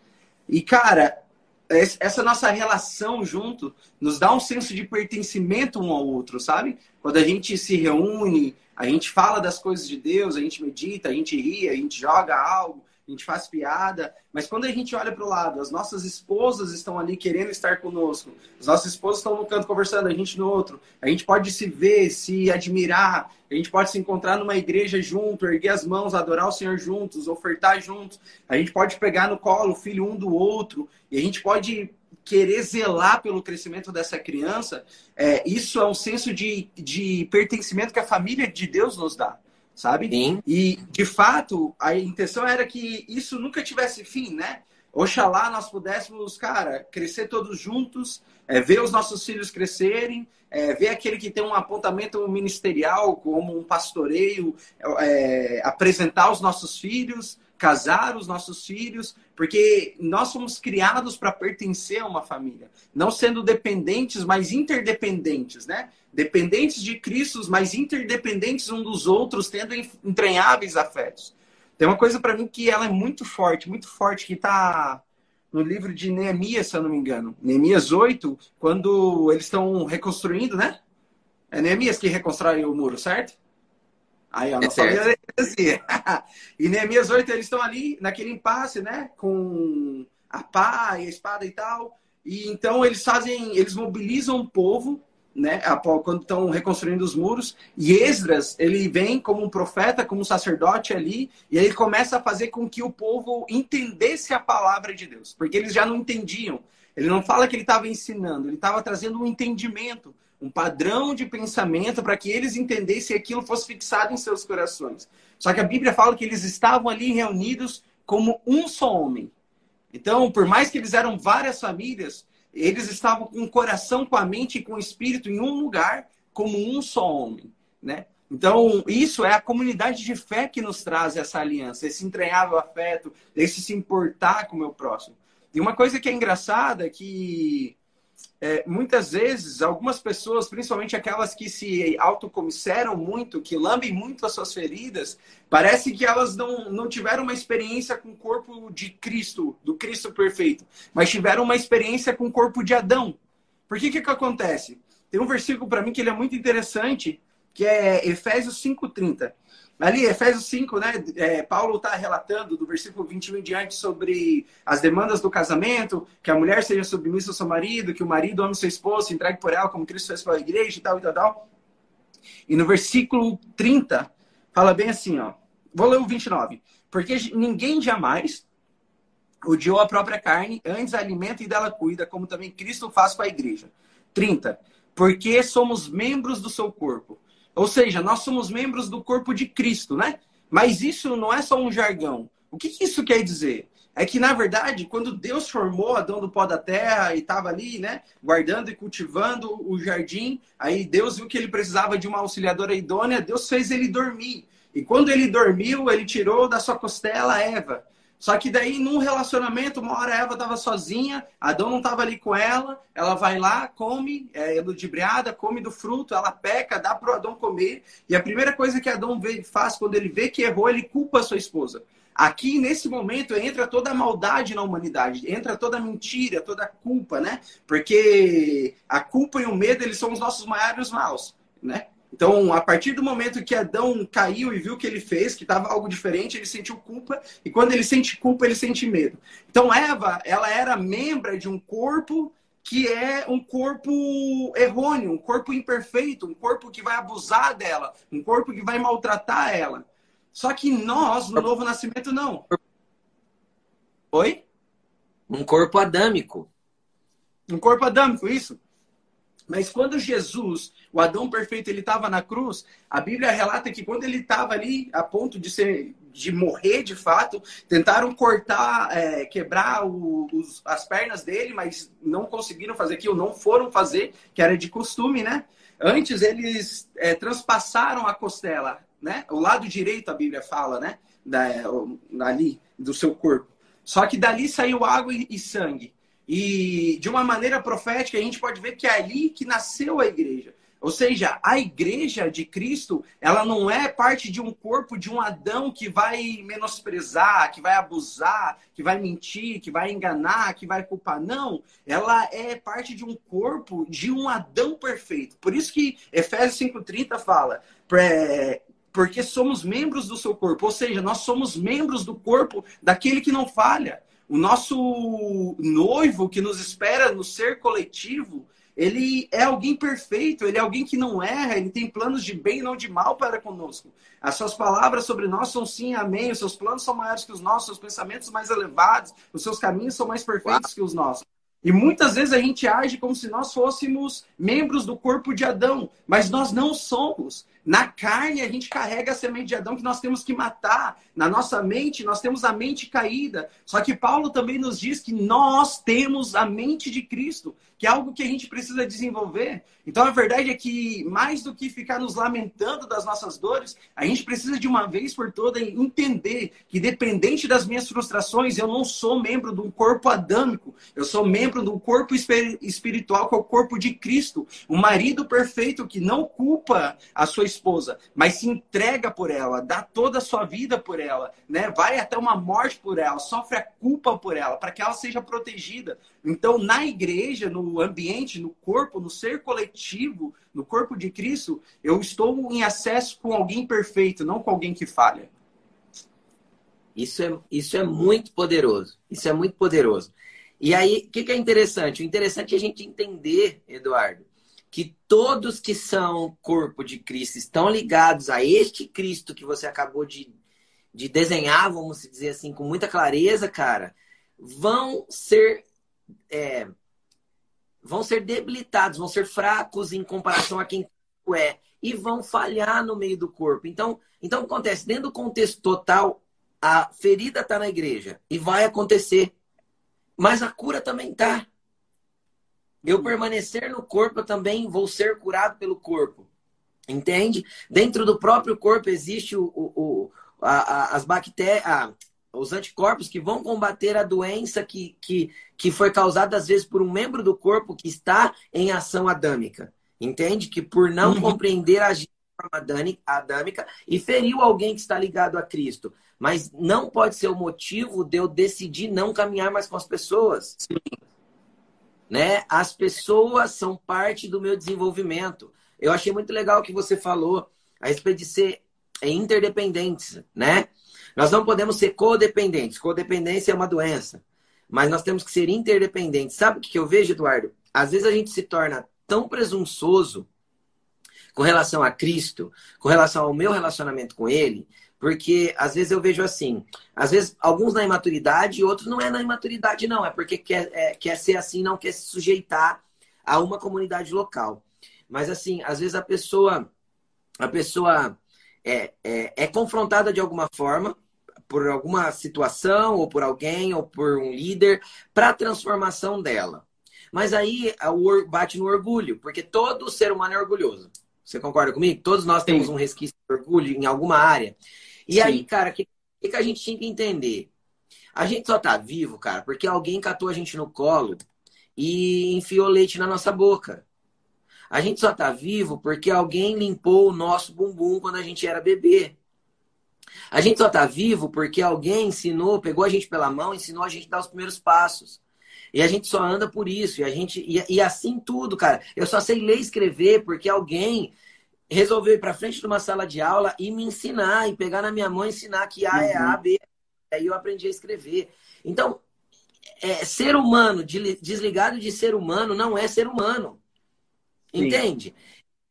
E, cara, essa nossa relação junto nos dá um senso de pertencimento um ao outro, sabe? Quando a gente se reúne, a gente fala das coisas de Deus, a gente medita, a gente ri, a gente joga algo, a gente faz piada, mas quando a gente olha para o lado, as nossas esposas estão ali querendo estar conosco, as nossas esposas estão no canto conversando, a gente no outro, a gente pode se ver, se admirar, a gente pode se encontrar numa igreja junto, erguer as mãos, adorar o Senhor juntos, ofertar juntos, a gente pode pegar no colo o filho um do outro, e a gente pode querer zelar pelo crescimento dessa criança, é, isso é um senso de, de pertencimento que a família de Deus nos dá sabe? Sim. E, de fato, a intenção era que isso nunca tivesse fim, né? Oxalá nós pudéssemos, cara, crescer todos juntos, é, ver os nossos filhos crescerem, é, ver aquele que tem um apontamento ministerial, como um pastoreio, é, apresentar os nossos filhos, casar os nossos filhos, porque nós somos criados para pertencer a uma família, não sendo dependentes, mas interdependentes, né? dependentes de Cristo, mas interdependentes um dos outros, tendo entranháveis afetos. Tem uma coisa para mim que ela é muito forte, muito forte, que está no livro de Neemias, se eu não me engano. Neemias 8, quando eles estão reconstruindo, né? É Neemias que reconstrói o muro, certo? Aí, ó, é nossa é assim. [laughs] E Neemias 8, eles estão ali naquele impasse, né? Com a pá e a espada e tal. E então eles fazem, eles mobilizam o povo né, quando estão reconstruindo os muros. E Esdras, ele vem como um profeta, como um sacerdote ali, e ele começa a fazer com que o povo entendesse a palavra de Deus, porque eles já não entendiam. Ele não fala que ele estava ensinando, ele estava trazendo um entendimento, um padrão de pensamento para que eles entendessem aquilo fosse fixado em seus corações. Só que a Bíblia fala que eles estavam ali reunidos como um só homem. Então, por mais que eles eram várias famílias, eles estavam com o coração, com a mente e com o espírito em um lugar, como um só homem, né? Então, isso é a comunidade de fé que nos traz essa aliança, esse entranhável afeto, esse se importar com o meu próximo. E uma coisa que é engraçada é que é, muitas vezes, algumas pessoas, principalmente aquelas que se autocomisseram muito, que lambem muito as suas feridas, parece que elas não, não tiveram uma experiência com o corpo de Cristo, do Cristo perfeito, mas tiveram uma experiência com o corpo de Adão. Por que que, que acontece? Tem um versículo para mim que ele é muito interessante, que é Efésios 5,30. Ali, Efésios 5, né? É, Paulo está relatando do versículo 21 em diante sobre as demandas do casamento, que a mulher seja submissa ao seu marido, que o marido ame sua esposa, se entregue por ela como Cristo fez pela igreja e tal e tal, tal. E no versículo 30, fala bem assim, ó. Vou ler o 29. Porque ninguém jamais odiou a própria carne, antes alimenta e dela cuida, como também Cristo faz com a igreja. 30. Porque somos membros do seu corpo. Ou seja, nós somos membros do corpo de Cristo, né? Mas isso não é só um jargão. O que, que isso quer dizer? É que, na verdade, quando Deus formou Adão do pó da terra e estava ali, né, guardando e cultivando o jardim, aí Deus viu que ele precisava de uma auxiliadora idônea, Deus fez ele dormir. E quando ele dormiu, ele tirou da sua costela Eva. Só que daí, num relacionamento, uma hora a Eva estava sozinha, Adão não estava ali com ela, ela vai lá, come, é ludibriada, come do fruto, ela peca, dá para Adão comer. E a primeira coisa que Adão vê, faz quando ele vê que errou, ele culpa a sua esposa. Aqui, nesse momento, entra toda a maldade na humanidade, entra toda a mentira, toda a culpa, né? Porque a culpa e o medo, eles são os nossos maiores maus, né? Então, a partir do momento que Adão caiu e viu o que ele fez, que estava algo diferente, ele sentiu culpa, e quando ele sente culpa, ele sente medo. Então, Eva, ela era membro de um corpo que é um corpo errôneo, um corpo imperfeito, um corpo que vai abusar dela, um corpo que vai maltratar ela. Só que nós, no novo nascimento, não. Oi? Um corpo adâmico. Um corpo adâmico, isso. Mas quando Jesus, o Adão perfeito, ele estava na cruz, a Bíblia relata que quando ele estava ali a ponto de ser, de morrer de fato, tentaram cortar, é, quebrar o, os, as pernas dele, mas não conseguiram fazer aquilo, não foram fazer, que era de costume, né? Antes eles é, transpassaram a costela, né? O lado direito a Bíblia fala, né? Da, ali do seu corpo. Só que dali saiu água e, e sangue. E de uma maneira profética, a gente pode ver que é ali que nasceu a igreja. Ou seja, a igreja de Cristo, ela não é parte de um corpo de um Adão que vai menosprezar, que vai abusar, que vai mentir, que vai enganar, que vai culpar. Não, ela é parte de um corpo de um Adão perfeito. Por isso que Efésios 5:30 fala: porque somos membros do seu corpo, ou seja, nós somos membros do corpo daquele que não falha. O nosso noivo que nos espera no ser coletivo, ele é alguém perfeito, ele é alguém que não erra, ele tem planos de bem e não de mal para conosco. As suas palavras sobre nós são sim, amém. Os seus planos são maiores que os nossos, os seus pensamentos mais elevados, os seus caminhos são mais perfeitos que os nossos. E muitas vezes a gente age como se nós fôssemos membros do corpo de Adão, mas nós não somos. Na carne, a gente carrega a semente de Adão que nós temos que matar. Na nossa mente, nós temos a mente caída. Só que Paulo também nos diz que nós temos a mente de Cristo, que é algo que a gente precisa desenvolver. Então, a verdade é que, mais do que ficar nos lamentando das nossas dores, a gente precisa de uma vez por todas entender que, dependente das minhas frustrações, eu não sou membro de um corpo adâmico. Eu sou membro de um corpo espiritual, que é o corpo de Cristo. Um marido perfeito que não culpa a sua esposa, mas se entrega por ela, dá toda a sua vida por ela, né? Vai até uma morte por ela, sofre a culpa por ela, para que ela seja protegida. Então, na igreja, no ambiente, no corpo, no ser coletivo, no corpo de Cristo, eu estou em acesso com alguém perfeito, não com alguém que falha. Isso é, isso é muito poderoso. Isso é muito poderoso. E aí, o que, que é interessante? O interessante é a gente entender, Eduardo, que todos que são corpo de Cristo estão ligados a este Cristo que você acabou de, de desenhar, vamos dizer assim, com muita clareza, cara, vão ser é, vão ser debilitados, vão ser fracos em comparação a quem é e vão falhar no meio do corpo. Então, então acontece dentro do contexto total, a ferida está na igreja e vai acontecer, mas a cura também está. Eu permanecer no corpo, eu também vou ser curado pelo corpo. Entende? Dentro do próprio corpo existe o, o, o a, a, as bactérias, os anticorpos que vão combater a doença que, que, que foi causada, às vezes, por um membro do corpo que está em ação adâmica. Entende? Que por não uhum. compreender a forma adâmica e feriu alguém que está ligado a Cristo. Mas não pode ser o motivo de eu decidir não caminhar mais com as pessoas. Sim né? As pessoas são parte do meu desenvolvimento. Eu achei muito legal o que você falou a respeito de ser interdependentes, né? Nós não podemos ser codependentes. Codependência é uma doença. Mas nós temos que ser interdependentes. Sabe o que eu vejo, Eduardo? Às vezes a gente se torna tão presunçoso com relação a Cristo, com relação ao meu relacionamento com Ele, porque às vezes eu vejo assim, às vezes alguns na imaturidade e outros não é na imaturidade, não, é porque quer, é, quer ser assim, não quer se sujeitar a uma comunidade local. Mas assim, às vezes a pessoa, a pessoa é, é, é confrontada de alguma forma por alguma situação, ou por alguém, ou por um líder, para a transformação dela. Mas aí bate no orgulho, porque todo ser humano é orgulhoso. Você concorda comigo? Todos nós temos Sim. um resquício de orgulho em alguma área. E Sim. aí, cara, o que, que a gente tinha que entender? A gente só tá vivo, cara, porque alguém catou a gente no colo e enfiou leite na nossa boca. A gente só tá vivo porque alguém limpou o nosso bumbum quando a gente era bebê. A gente só tá vivo porque alguém ensinou, pegou a gente pela mão, ensinou a gente a dar os primeiros passos. E a gente só anda por isso. E a gente e, e assim tudo, cara. Eu só sei ler e escrever porque alguém resolveu ir para frente de uma sala de aula e me ensinar, e pegar na minha mão e ensinar que A é A, uhum. B. É Aí eu aprendi a escrever. Então, é, ser humano desligado de ser humano não é ser humano. Entende?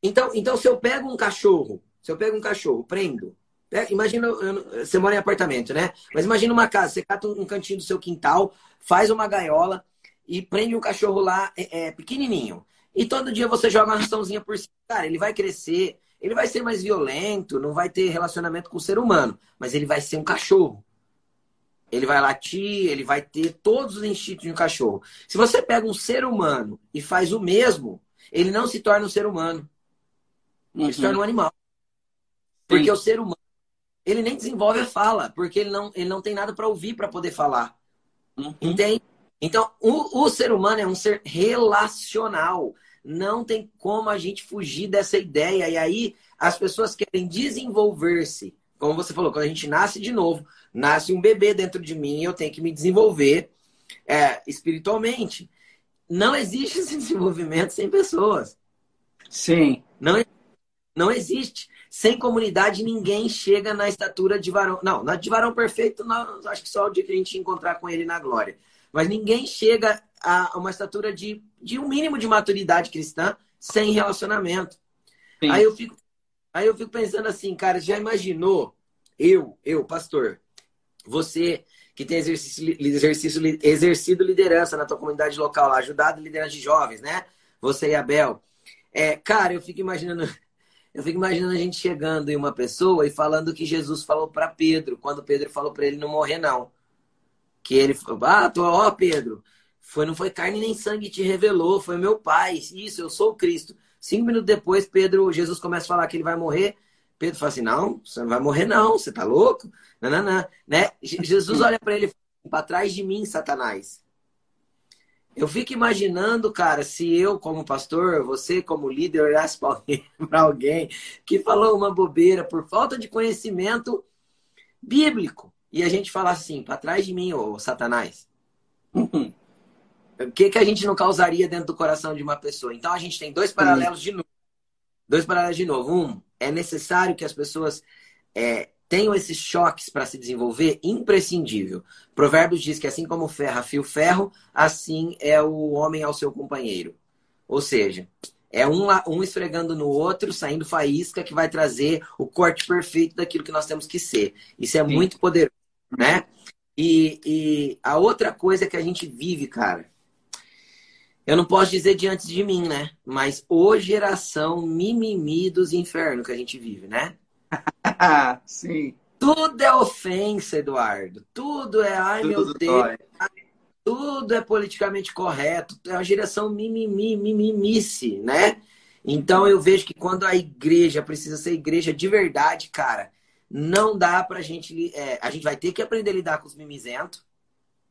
Então, então, se eu pego um cachorro, se eu pego um cachorro, prendo. É, imagina, você mora em apartamento, né? Mas imagina uma casa, você cata um cantinho do seu quintal, faz uma gaiola e prende um cachorro lá é, é, pequenininho. E todo dia você joga uma raçãozinha por cima. Cara, ele vai crescer, ele vai ser mais violento, não vai ter relacionamento com o ser humano, mas ele vai ser um cachorro. Ele vai latir, ele vai ter todos os instintos de um cachorro. Se você pega um ser humano e faz o mesmo, ele não se torna um ser humano. Ele uhum. se torna um animal. Porque Sim. o ser humano, ele nem desenvolve a fala, porque ele não, ele não tem nada para ouvir para poder falar. Uhum. Entende? Então, o, o ser humano é um ser relacional. Não tem como a gente fugir dessa ideia. E aí, as pessoas querem desenvolver-se. Como você falou, quando a gente nasce de novo, nasce um bebê dentro de mim, eu tenho que me desenvolver é, espiritualmente. Não existe esse desenvolvimento sem pessoas. Sim. Não, não existe. Sem comunidade, ninguém chega na estatura de varão. Não, na de varão perfeito, não, acho que só o dia que a gente encontrar com ele na glória. Mas ninguém chega a uma estatura de, de um mínimo de maturidade cristã sem relacionamento. Aí eu, fico, aí eu fico pensando assim, cara, já imaginou eu, eu, pastor, você que tem exercício, exercício, exercido liderança na tua comunidade local, ajudado liderança de jovens, né? Você e Abel. É, cara, eu fico imaginando, [laughs] eu fico imaginando a gente chegando em uma pessoa e falando que Jesus falou para Pedro, quando Pedro falou para ele não morrer não. Que ele falou: "Ah, tô, ó, Pedro, foi não foi carne nem sangue que te revelou, foi meu Pai. Isso, eu sou o Cristo." Cinco minutos depois, Pedro, Jesus começa a falar que ele vai morrer. Pedro fala assim: Não, você não vai morrer, não, você tá louco? Não. Né? Jesus olha para ele e fala: Para trás de mim, Satanás. Eu fico imaginando, cara, se eu, como pastor, você, como líder, olhasse para [laughs] alguém, que falou uma bobeira por falta de conhecimento bíblico e a gente falasse assim: Para trás de mim, ô Satanás. o que, que a gente não causaria dentro do coração de uma pessoa? Então a gente tem dois paralelos de novo. Dois paralelos de novo. Um, é necessário que as pessoas é, tenham esses choques para se desenvolver, imprescindível. Provérbios diz que assim como ferro afia o ferro, assim é o homem ao seu companheiro. Ou seja, é um, um esfregando no outro, saindo faísca, que vai trazer o corte perfeito daquilo que nós temos que ser. Isso é Sim. muito poderoso, né? E, e a outra coisa que a gente vive, cara, eu não posso dizer diante de mim, né? Mas ô geração mimimi dos infernos que a gente vive, né? [laughs] Sim. Tudo é ofensa, Eduardo. Tudo é, ai Tudo meu Deus. Dói. Tudo é politicamente correto. É uma geração mimimi, mimimice, né? Então eu vejo que quando a igreja precisa ser igreja de verdade, cara, não dá pra gente. É, a gente vai ter que aprender a lidar com os mimizentos,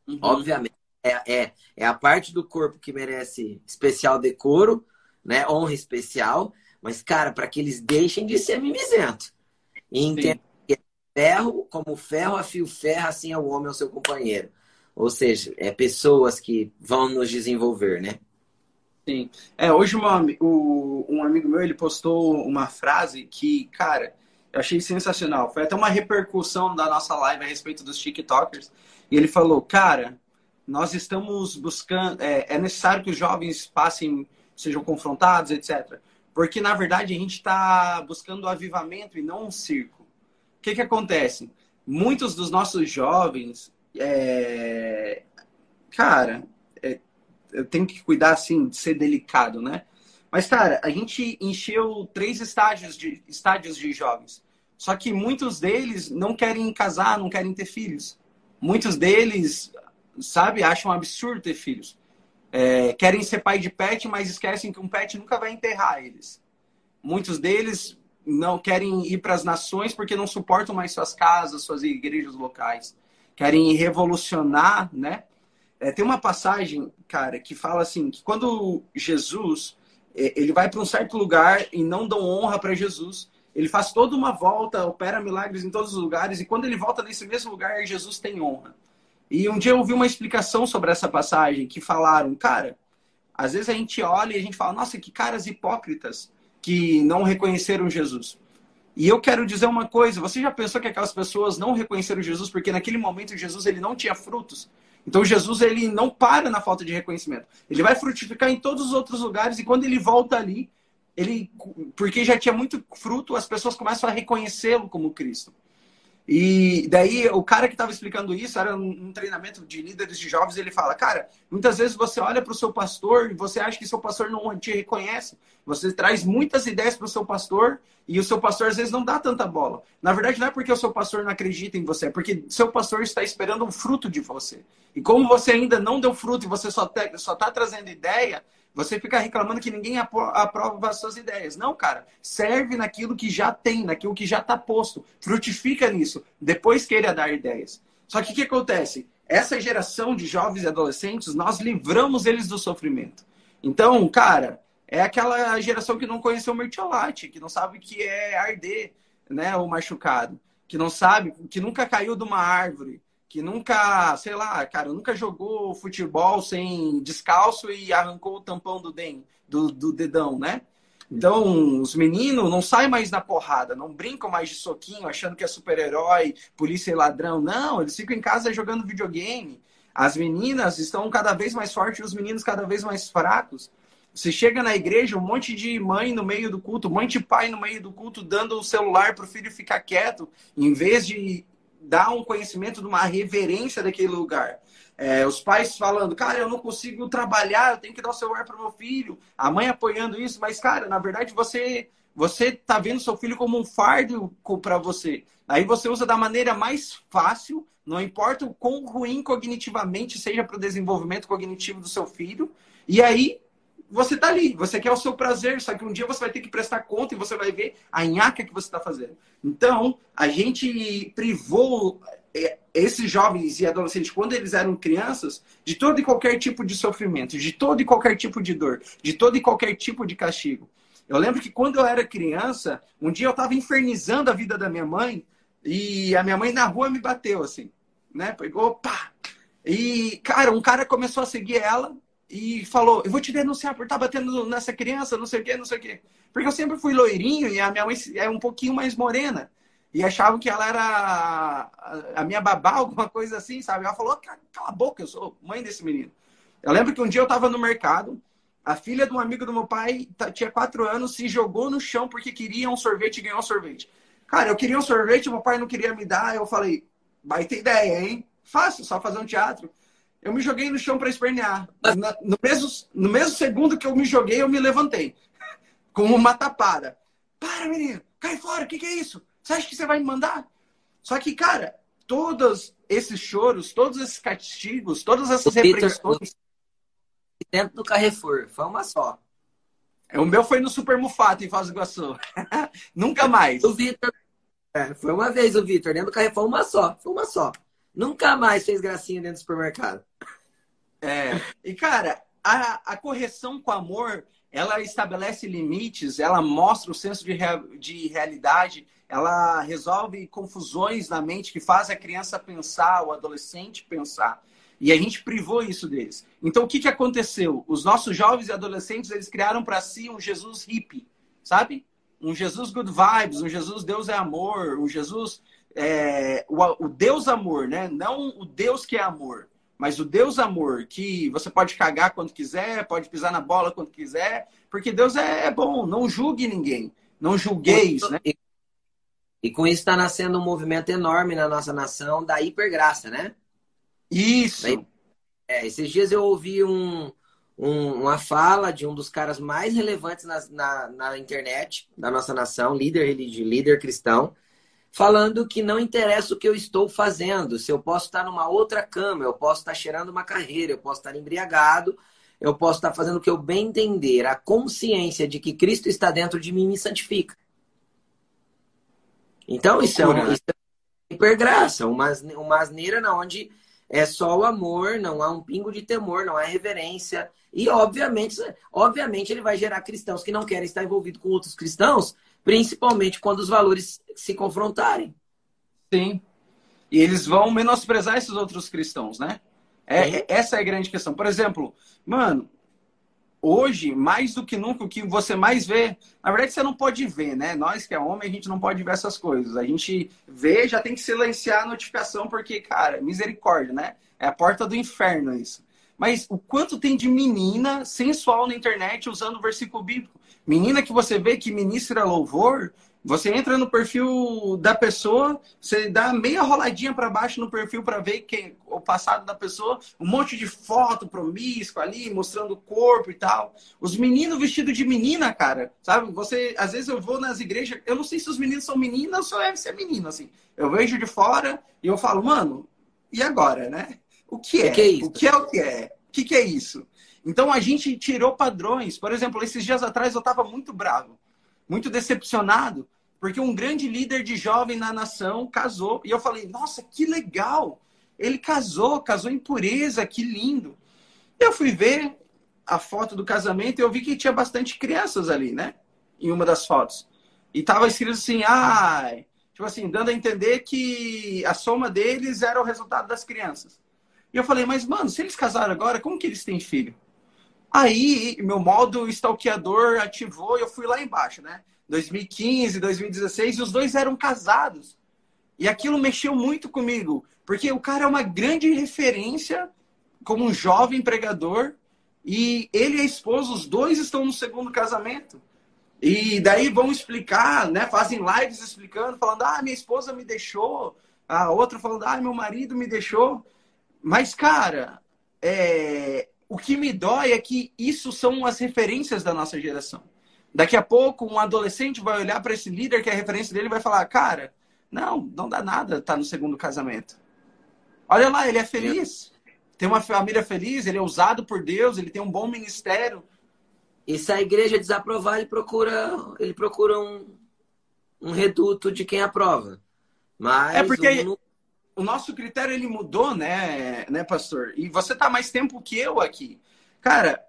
uhum. obviamente é, é, é a parte do corpo que merece especial decoro, né? Honra especial. Mas, cara, para que eles deixem de ser mimizento. E entendam que é ferro, como ferro afia o ferro, assim é o homem ao seu companheiro. Ou seja, é pessoas que vão nos desenvolver, né? Sim. É, hoje uma, o, um amigo meu, ele postou uma frase que, cara, eu achei sensacional. Foi até uma repercussão da nossa live a respeito dos TikTokers. E ele falou, cara, nós estamos buscando, é, é necessário que os jovens passem, sejam confrontados, etc. Porque, na verdade, a gente está buscando o avivamento e não um circo. O que, que acontece? Muitos dos nossos jovens, é... cara, é... eu tenho que cuidar, assim, de ser delicado, né? Mas, cara, a gente encheu três estágios de, estádios de jovens. Só que muitos deles não querem casar, não querem ter filhos. Muitos deles sabe, acham absurdo ter filhos. É, querem ser pai de pet, mas esquecem que um pet nunca vai enterrar eles. Muitos deles não querem ir para as nações porque não suportam mais suas casas, suas igrejas locais. Querem revolucionar, né? É, tem uma passagem, cara, que fala assim, que quando Jesus é, ele vai para um certo lugar e não dão honra para Jesus, ele faz toda uma volta, opera milagres em todos os lugares e quando ele volta nesse mesmo lugar, Jesus tem honra. E um dia eu ouvi uma explicação sobre essa passagem que falaram, cara, às vezes a gente olha e a gente fala, nossa, que caras hipócritas que não reconheceram Jesus. E eu quero dizer uma coisa, você já pensou que aquelas pessoas não reconheceram Jesus porque naquele momento Jesus ele não tinha frutos? Então Jesus ele não para na falta de reconhecimento. Ele vai frutificar em todos os outros lugares e quando ele volta ali, ele porque já tinha muito fruto, as pessoas começam a reconhecê-lo como Cristo. E daí o cara que estava explicando isso era um treinamento de líderes de jovens. Ele fala, cara, muitas vezes você olha para o seu pastor e você acha que seu pastor não te reconhece. Você traz muitas ideias para o seu pastor e o seu pastor às vezes não dá tanta bola. Na verdade, não é porque o seu pastor não acredita em você, é porque seu pastor está esperando um fruto de você. E como você ainda não deu fruto e você só está tá trazendo ideia, você fica reclamando que ninguém aprova as suas ideias. Não, cara. Serve naquilo que já tem, naquilo que já está posto. Frutifica nisso. Depois queira dar ideias. Só que o que acontece? Essa geração de jovens e adolescentes, nós livramos eles do sofrimento. Então, cara, é aquela geração que não conheceu o mertiolate, que não sabe o que é arder, né, o machucado, que não sabe, que nunca caiu de uma árvore, que nunca, sei lá, cara, nunca jogou futebol sem descalço e arrancou o tampão do, den, do, do dedão, né? Então, os meninos não saem mais na porrada, não brincam mais de soquinho, achando que é super-herói, polícia e ladrão. Não, eles ficam em casa jogando videogame. As meninas estão cada vez mais fortes e os meninos cada vez mais fracos. Você chega na igreja, um monte de mãe no meio do culto, um monte de pai no meio do culto, dando o celular para o filho ficar quieto, em vez de dar um conhecimento de uma reverência daquele lugar. É, os pais falando, cara, eu não consigo trabalhar, eu tenho que dar o celular para meu filho. A mãe apoiando isso, mas, cara, na verdade você você tá vendo seu filho como um fardo para você. Aí você usa da maneira mais fácil, não importa o quão ruim cognitivamente seja para o desenvolvimento cognitivo do seu filho. E aí você tá ali, você quer o seu prazer, só que um dia você vai ter que prestar conta e você vai ver a nhaca que você está fazendo. Então, a gente privou é, esses jovens e adolescentes, quando eles eram crianças, de todo e qualquer tipo de sofrimento, de todo e qualquer tipo de dor, de todo e qualquer tipo de castigo. Eu lembro que quando eu era criança, um dia eu estava infernizando a vida da minha mãe e a minha mãe na rua me bateu assim, né? Pegou, pá! E, cara, um cara começou a seguir ela e falou: Eu vou te denunciar por estar tá batendo nessa criança, não sei o quê, não sei o quê. Porque eu sempre fui loirinho e a minha mãe é um pouquinho mais morena. E achavam que ela era a minha babá, alguma coisa assim, sabe? Ela falou: Cala a boca, eu sou mãe desse menino. Eu lembro que um dia eu estava no mercado, a filha de um amigo do meu pai tinha quatro anos, se jogou no chão porque queria um sorvete e ganhou um sorvete. Cara, eu queria um sorvete, meu pai não queria me dar. Eu falei: Baita ideia, hein? Fácil, só fazer um teatro. Eu me joguei no chão para espernear. No mesmo, no mesmo segundo que eu me joguei, eu me levantei. [laughs] Como uma tapada. Para, menino! Cai fora! O que, que é isso? Você acha que você vai me mandar? Só que, cara, todos esses choros, todos esses castigos, todas essas repressões. Dentro do Carrefour, foi uma só. O meu foi no Super Mufato, em Foz do Iguaçu. [laughs] Nunca mais. O Vitor. É, foi uma vez o Vitor, dentro do Carrefour, uma só. Foi uma só. Nunca mais fez gracinha dentro do supermercado. É. E, cara, a, a correção com amor, ela estabelece limites, ela mostra o senso de, real, de realidade, ela resolve confusões na mente que faz a criança pensar, o adolescente pensar. E a gente privou isso deles. Então, o que, que aconteceu? Os nossos jovens e adolescentes, eles criaram para si um Jesus hippie, sabe? Um Jesus good vibes, um Jesus Deus é amor, um Jesus é, o, o Deus amor, né? Não o Deus que é amor, mas o Deus amor que você pode cagar quando quiser, pode pisar na bola quando quiser, porque Deus é, é bom. Não julgue ninguém, não julgueis, né? E, e com isso está nascendo um movimento enorme na nossa nação da hipergraça, né? Isso. Daí, é, esses dias eu ouvi um, um, uma fala de um dos caras mais relevantes na, na, na internet da nossa nação, líder líder cristão, falando que não interessa o que eu estou fazendo, se eu posso estar numa outra cama, eu posso estar cheirando uma carreira, eu posso estar embriagado, eu posso estar fazendo o que eu bem entender. A consciência de que Cristo está dentro de mim me santifica. Então, isso é, um, isso é hipergraça, uma, uma asneira na onde é só o amor, não há um pingo de temor, não há reverência. E, obviamente, obviamente ele vai gerar cristãos que não querem estar envolvidos com outros cristãos, principalmente quando os valores se confrontarem. Sim. E eles vão menosprezar esses outros cristãos, né? É, essa é a grande questão. Por exemplo, mano, hoje, mais do que nunca, o que você mais vê, na verdade você não pode ver, né? Nós que é homem, a gente não pode ver essas coisas. A gente vê, já tem que silenciar a notificação, porque, cara, misericórdia, né? É a porta do inferno isso. Mas o quanto tem de menina sensual na internet usando o versículo bíblico? Menina que você vê que ministra louvor, você entra no perfil da pessoa, você dá meia roladinha para baixo no perfil para ver quem, o passado da pessoa, um monte de foto promíscua ali, mostrando o corpo e tal. Os meninos vestidos de menina, cara, sabe? Você, às vezes eu vou nas igrejas, eu não sei se os meninos são meninas ou deve ser menino, assim. Eu vejo de fora e eu falo, mano, e agora, né? O que é? O que é isso? O que é o que é? O que, que é isso? Então a gente tirou padrões. Por exemplo, esses dias atrás eu estava muito bravo muito decepcionado, porque um grande líder de jovem na nação casou. E eu falei, nossa, que legal! Ele casou, casou em pureza, que lindo. Eu fui ver a foto do casamento e eu vi que tinha bastante crianças ali, né? Em uma das fotos. E tava escrito assim, ai, tipo assim, dando a entender que a soma deles era o resultado das crianças. E eu falei, mas mano, se eles casaram agora, como que eles têm filho? Aí, meu modo stalkeador ativou e eu fui lá embaixo, né? 2015, 2016, e os dois eram casados. E aquilo mexeu muito comigo, porque o cara é uma grande referência como um jovem pregador, e ele e a esposa, os dois estão no segundo casamento. E daí vão explicar, né? Fazem lives explicando, falando: ah, minha esposa me deixou. A outra falando: ah, meu marido me deixou. Mas, cara, é, o que me dói é que isso são as referências da nossa geração. Daqui a pouco, um adolescente vai olhar para esse líder que é a referência dele e vai falar: Cara, não, não dá nada estar tá no segundo casamento. Olha lá, ele é feliz, tem uma família feliz, ele é usado por Deus, ele tem um bom ministério. E se a igreja desaprovar, ele procura, ele procura um, um reduto de quem aprova. Mas é porque o nosso critério ele mudou, né, né, pastor? E você tá mais tempo que eu aqui. Cara,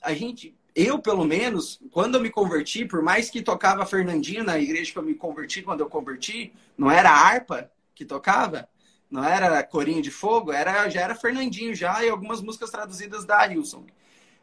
a gente, eu pelo menos, quando eu me converti, por mais que tocava Fernandinho na igreja que eu me converti, quando eu converti, não era harpa que tocava, não era corinho de fogo, era já era Fernandinho já e algumas músicas traduzidas da Wilson.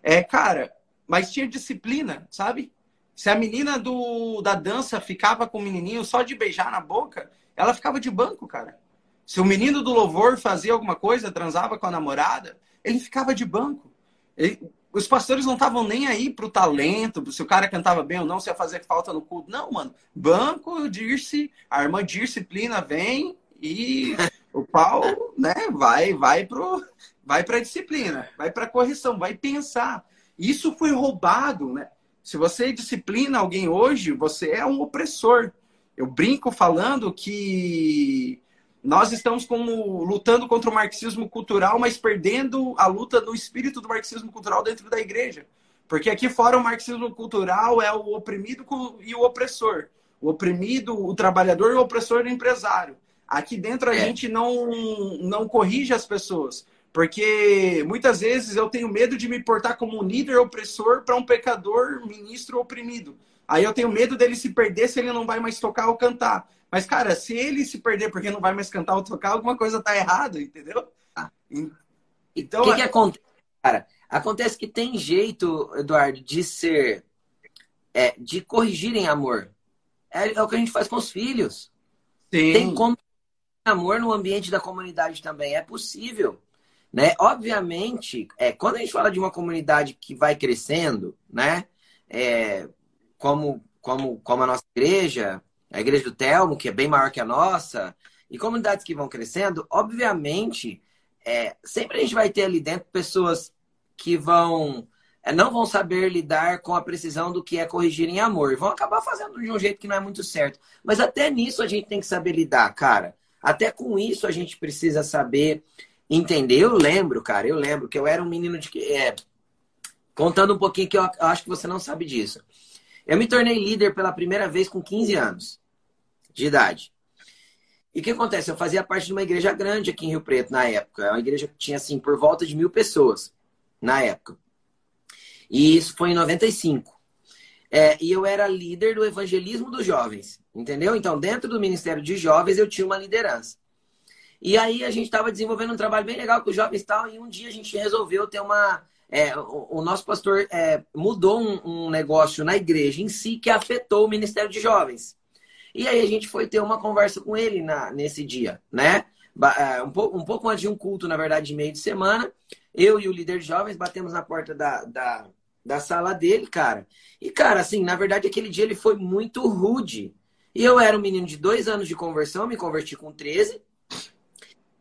É, cara, mas tinha disciplina, sabe? Se a menina do, da dança ficava com o menininho só de beijar na boca, ela ficava de banco, cara. Se o menino do louvor fazia alguma coisa, transava com a namorada, ele ficava de banco. Ele, os pastores não estavam nem aí pro talento, se o cara cantava bem ou não, se ia fazer falta no culto. Não, mano. Banco, Dirce, a irmã disciplina vem e o pau, né, vai, vai pro, vai pra disciplina, vai pra correção, vai pensar. Isso foi roubado, né? Se você disciplina alguém hoje, você é um opressor. Eu brinco falando que nós estamos como lutando contra o marxismo cultural, mas perdendo a luta no espírito do marxismo cultural dentro da igreja. Porque aqui fora o marxismo cultural é o oprimido e o opressor. O oprimido, o trabalhador e o opressor o empresário. Aqui dentro a é. gente não, não corrige as pessoas. Porque muitas vezes eu tenho medo de me portar como um líder opressor para um pecador, ministro oprimido. Aí eu tenho medo dele se perder se ele não vai mais tocar ou cantar. Mas, cara, se ele se perder porque não vai mais cantar ou tocar, alguma coisa tá errada, entendeu? Ah. Então. O que, que acontece, cara? Acontece que tem jeito, Eduardo, de ser. É, de corrigir em amor. É, é, o que a gente faz com os filhos. Sim. Tem como amor no ambiente da comunidade também. É possível. Né? Obviamente, é, quando a gente fala de uma comunidade que vai crescendo, né? É, como, como, como a nossa igreja, a igreja do Telmo, que é bem maior que a nossa, e comunidades que vão crescendo, obviamente, é, sempre a gente vai ter ali dentro pessoas que vão é, não vão saber lidar com a precisão do que é corrigir em amor. E vão acabar fazendo de um jeito que não é muito certo. Mas até nisso a gente tem que saber lidar, cara. Até com isso a gente precisa saber entender. Eu lembro, cara, eu lembro que eu era um menino de. É, contando um pouquinho que eu acho que você não sabe disso. Eu me tornei líder pela primeira vez com 15 anos de idade. E o que acontece? Eu fazia parte de uma igreja grande aqui em Rio Preto na época. É uma igreja que tinha, assim, por volta de mil pessoas na época. E isso foi em 95. É, e eu era líder do evangelismo dos jovens, entendeu? Então, dentro do Ministério de Jovens, eu tinha uma liderança. E aí a gente estava desenvolvendo um trabalho bem legal com os jovens e tal, e um dia a gente resolveu ter uma, é, o, o, nosso pastor é, mudou um, um, negócio na igreja em si que afetou o Ministério de Jovens. E aí a gente foi ter uma conversa com ele na, nesse dia, né? É, um, pouco, um pouco antes de um culto, na verdade, de meio de semana. Eu e o líder de jovens batemos na porta da, da, da sala dele, cara. E, cara, assim, na verdade, aquele dia ele foi muito rude. E eu era um menino de dois anos de conversão, me converti com 13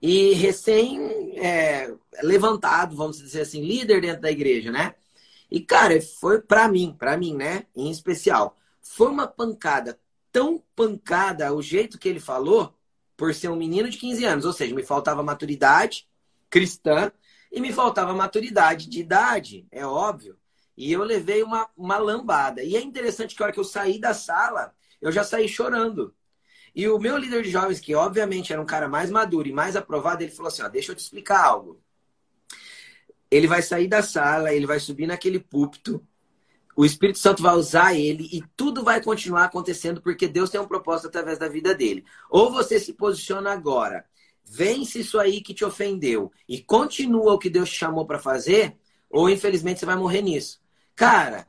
e recém é, levantado, vamos dizer assim, líder dentro da igreja, né? E, cara, foi para mim, para mim, né, em especial, foi uma pancada tão pancada o jeito que ele falou, por ser um menino de 15 anos, ou seja, me faltava maturidade cristã e me faltava maturidade de idade, é óbvio. E eu levei uma, uma lambada. E é interessante que a hora que eu saí da sala, eu já saí chorando. E o meu líder de jovens, que obviamente era um cara mais maduro e mais aprovado, ele falou assim: ó, deixa eu te explicar algo. Ele vai sair da sala, ele vai subir naquele púlpito, o Espírito Santo vai usar ele e tudo vai continuar acontecendo porque Deus tem um propósito através da vida dele. Ou você se posiciona agora, vence isso aí que te ofendeu e continua o que Deus te chamou para fazer, ou infelizmente você vai morrer nisso. Cara,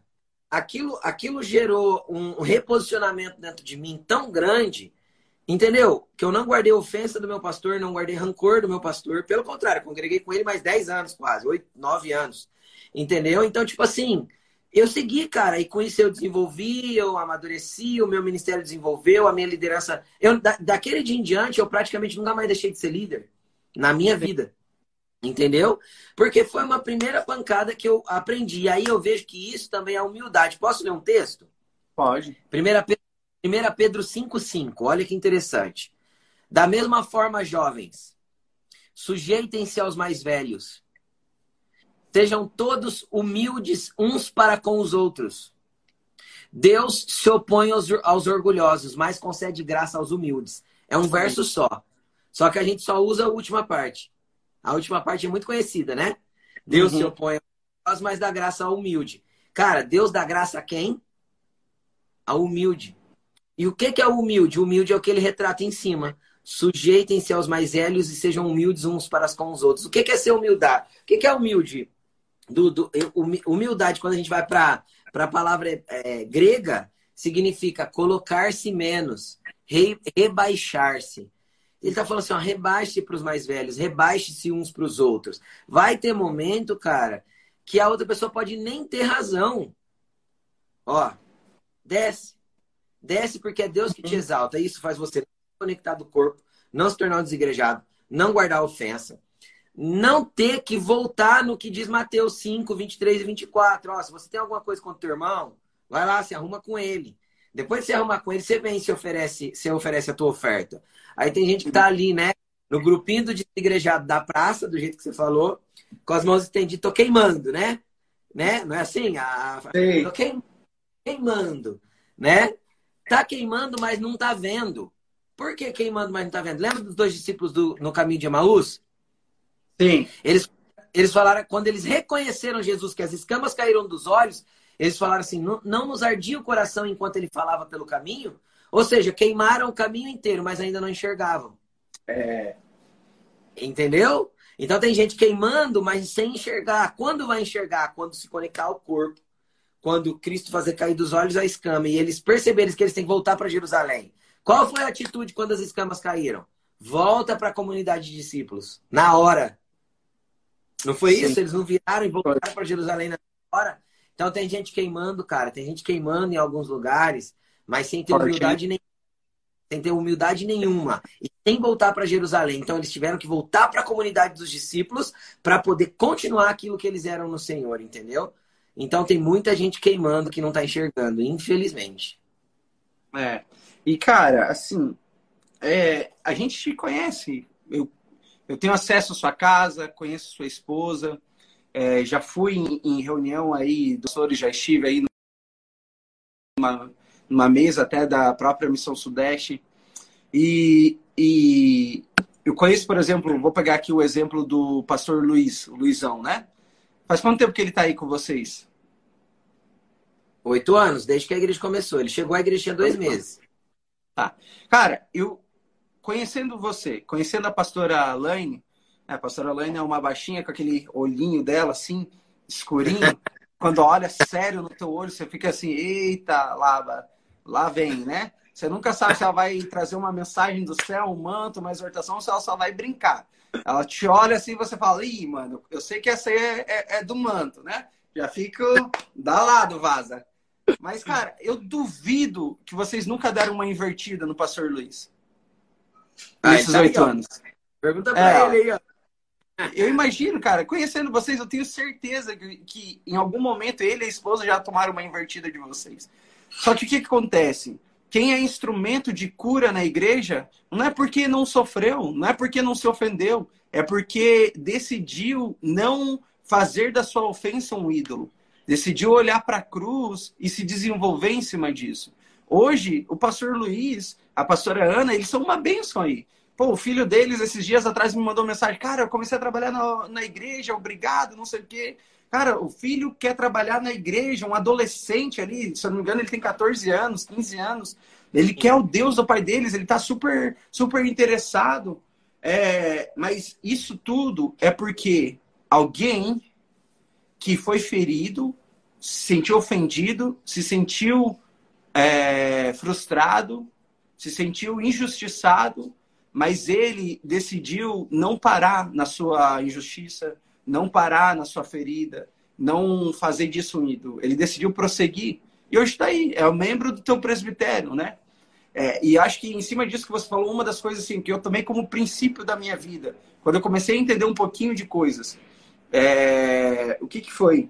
aquilo, aquilo gerou um reposicionamento dentro de mim tão grande Entendeu? Que eu não guardei ofensa do meu pastor, não guardei rancor do meu pastor. Pelo contrário, congreguei com ele mais 10 anos, quase, 8, 9 anos. Entendeu? Então, tipo assim, eu segui, cara, e com isso eu desenvolvi, eu amadureci, o meu ministério desenvolveu, a minha liderança. Eu, da, daquele dia em diante, eu praticamente nunca mais deixei de ser líder na minha vida. Entendeu? Porque foi uma primeira pancada que eu aprendi. E aí eu vejo que isso também é humildade. Posso ler um texto? Pode. Primeira 1 Pedro 5,5. Olha que interessante. Da mesma forma, jovens, sujeitem-se aos mais velhos. Sejam todos humildes uns para com os outros. Deus se opõe aos, aos orgulhosos, mas concede graça aos humildes. É um verso só. Só que a gente só usa a última parte. A última parte é muito conhecida, né? Deus uhum. se opõe aos mas dá graça ao humilde. Cara, Deus dá graça a quem? Ao humilde. E o que, que é o humilde? O humilde é o que ele retrata em cima. Sujeitem-se aos mais velhos e sejam humildes uns para com os outros. O que, que é ser humildade? O que, que é humilde? Do, do, humildade, quando a gente vai para a palavra é, grega, significa colocar-se menos, re, rebaixar-se. Ele está falando assim, ó, rebaixe para os mais velhos, rebaixe-se uns para os outros. Vai ter momento, cara, que a outra pessoa pode nem ter razão. Ó, desce. Desce porque é Deus que te uhum. exalta. Isso faz você conectar do corpo, não se tornar um desigrejado, não guardar ofensa, não ter que voltar no que diz Mateus 5, 23 e 24. Ó, se você tem alguma coisa contra o teu irmão, vai lá, se arruma com ele. Depois de se arrumar com ele, você vem e se oferece, se oferece a tua oferta. Aí tem gente que tá ali, né? No grupinho do desigrejado da praça, do jeito que você falou, com as mãos estendidas, tô queimando, né? né? Não é assim? A... Tô queimando, né? Tá queimando, mas não tá vendo. Por que queimando, mas não tá vendo? Lembra dos dois discípulos do, no caminho de Emaús? Sim. Eles, eles falaram, quando eles reconheceram Jesus, que as escamas caíram dos olhos, eles falaram assim: não, não nos ardia o coração enquanto ele falava pelo caminho? Ou seja, queimaram o caminho inteiro, mas ainda não enxergavam. É. Entendeu? Então tem gente queimando, mas sem enxergar. Quando vai enxergar? Quando se conectar ao corpo quando Cristo fazer cair dos olhos a escama e eles perceberem que eles têm que voltar para Jerusalém. Qual foi a atitude quando as escamas caíram? Volta para a comunidade de discípulos, na hora. Não foi Sim. isso? Eles não viraram e voltaram para Jerusalém na hora? Então tem gente queimando, cara. Tem gente queimando em alguns lugares, mas sem ter humildade nenhuma. Sem ter humildade nenhuma. E sem voltar para Jerusalém. Então eles tiveram que voltar para a comunidade dos discípulos para poder continuar aquilo que eles eram no Senhor, entendeu? Então tem muita gente queimando que não está enxergando, infelizmente. É. E, cara, assim, é, a gente te conhece. Eu, eu tenho acesso à sua casa, conheço sua esposa. É, já fui em, em, reunião aí, professores, já estive aí numa, numa mesa até da própria Missão Sudeste. E, e eu conheço, por exemplo, vou pegar aqui o exemplo do pastor Luiz, o Luizão, né? Faz quanto tempo que ele está aí com vocês? Oito anos, desde que a igreja começou. Ele chegou à igreja tinha dois meses. Tá. Cara, eu conhecendo você, conhecendo a pastora Laine, né, a pastora Laine é uma baixinha com aquele olhinho dela assim, escurinho, [laughs] quando olha sério no teu olho, você fica assim, eita, lá, lá vem, né? Você nunca sabe se ela vai trazer uma mensagem do céu, um manto, uma exortação, ou se ela só vai brincar. Ela te olha assim e você fala, ih, mano, eu sei que essa aí é, é, é do manto, né? Já fica da lado, vaza. Mas, cara, eu duvido que vocês nunca deram uma invertida no Pastor Luiz. Ah, Nesses aí, oito anos. Pergunta pra É, ele aí, ó. Eu imagino, cara, conhecendo vocês, eu tenho certeza que, que em algum momento ele e a esposa já tomaram uma invertida de vocês. Só que o que, que acontece? Quem é instrumento de cura na igreja não é porque não sofreu, não é porque não se ofendeu, é porque decidiu não fazer da sua ofensa um ídolo. Decidiu olhar para a cruz e se desenvolver em cima disso. Hoje, o pastor Luiz, a pastora Ana, eles são uma bênção aí. Pô, o filho deles, esses dias atrás, me mandou mensagem: Cara, eu comecei a trabalhar na, na igreja, obrigado, não sei o quê. Cara, o filho quer trabalhar na igreja, um adolescente ali, se eu não me engano, ele tem 14 anos, 15 anos. Ele quer o Deus do pai deles, ele tá super, super interessado. É, mas isso tudo é porque alguém que foi ferido, se sentiu ofendido, se sentiu é, frustrado, se sentiu injustiçado, mas ele decidiu não parar na sua injustiça, não parar na sua ferida, não fazer disso um ídolo. Ele decidiu prosseguir. E hoje está aí, é o membro do teu presbitério, né? É, e acho que em cima disso que você falou, uma das coisas assim, que eu tomei como princípio da minha vida, quando eu comecei a entender um pouquinho de coisas, é, o que, que foi?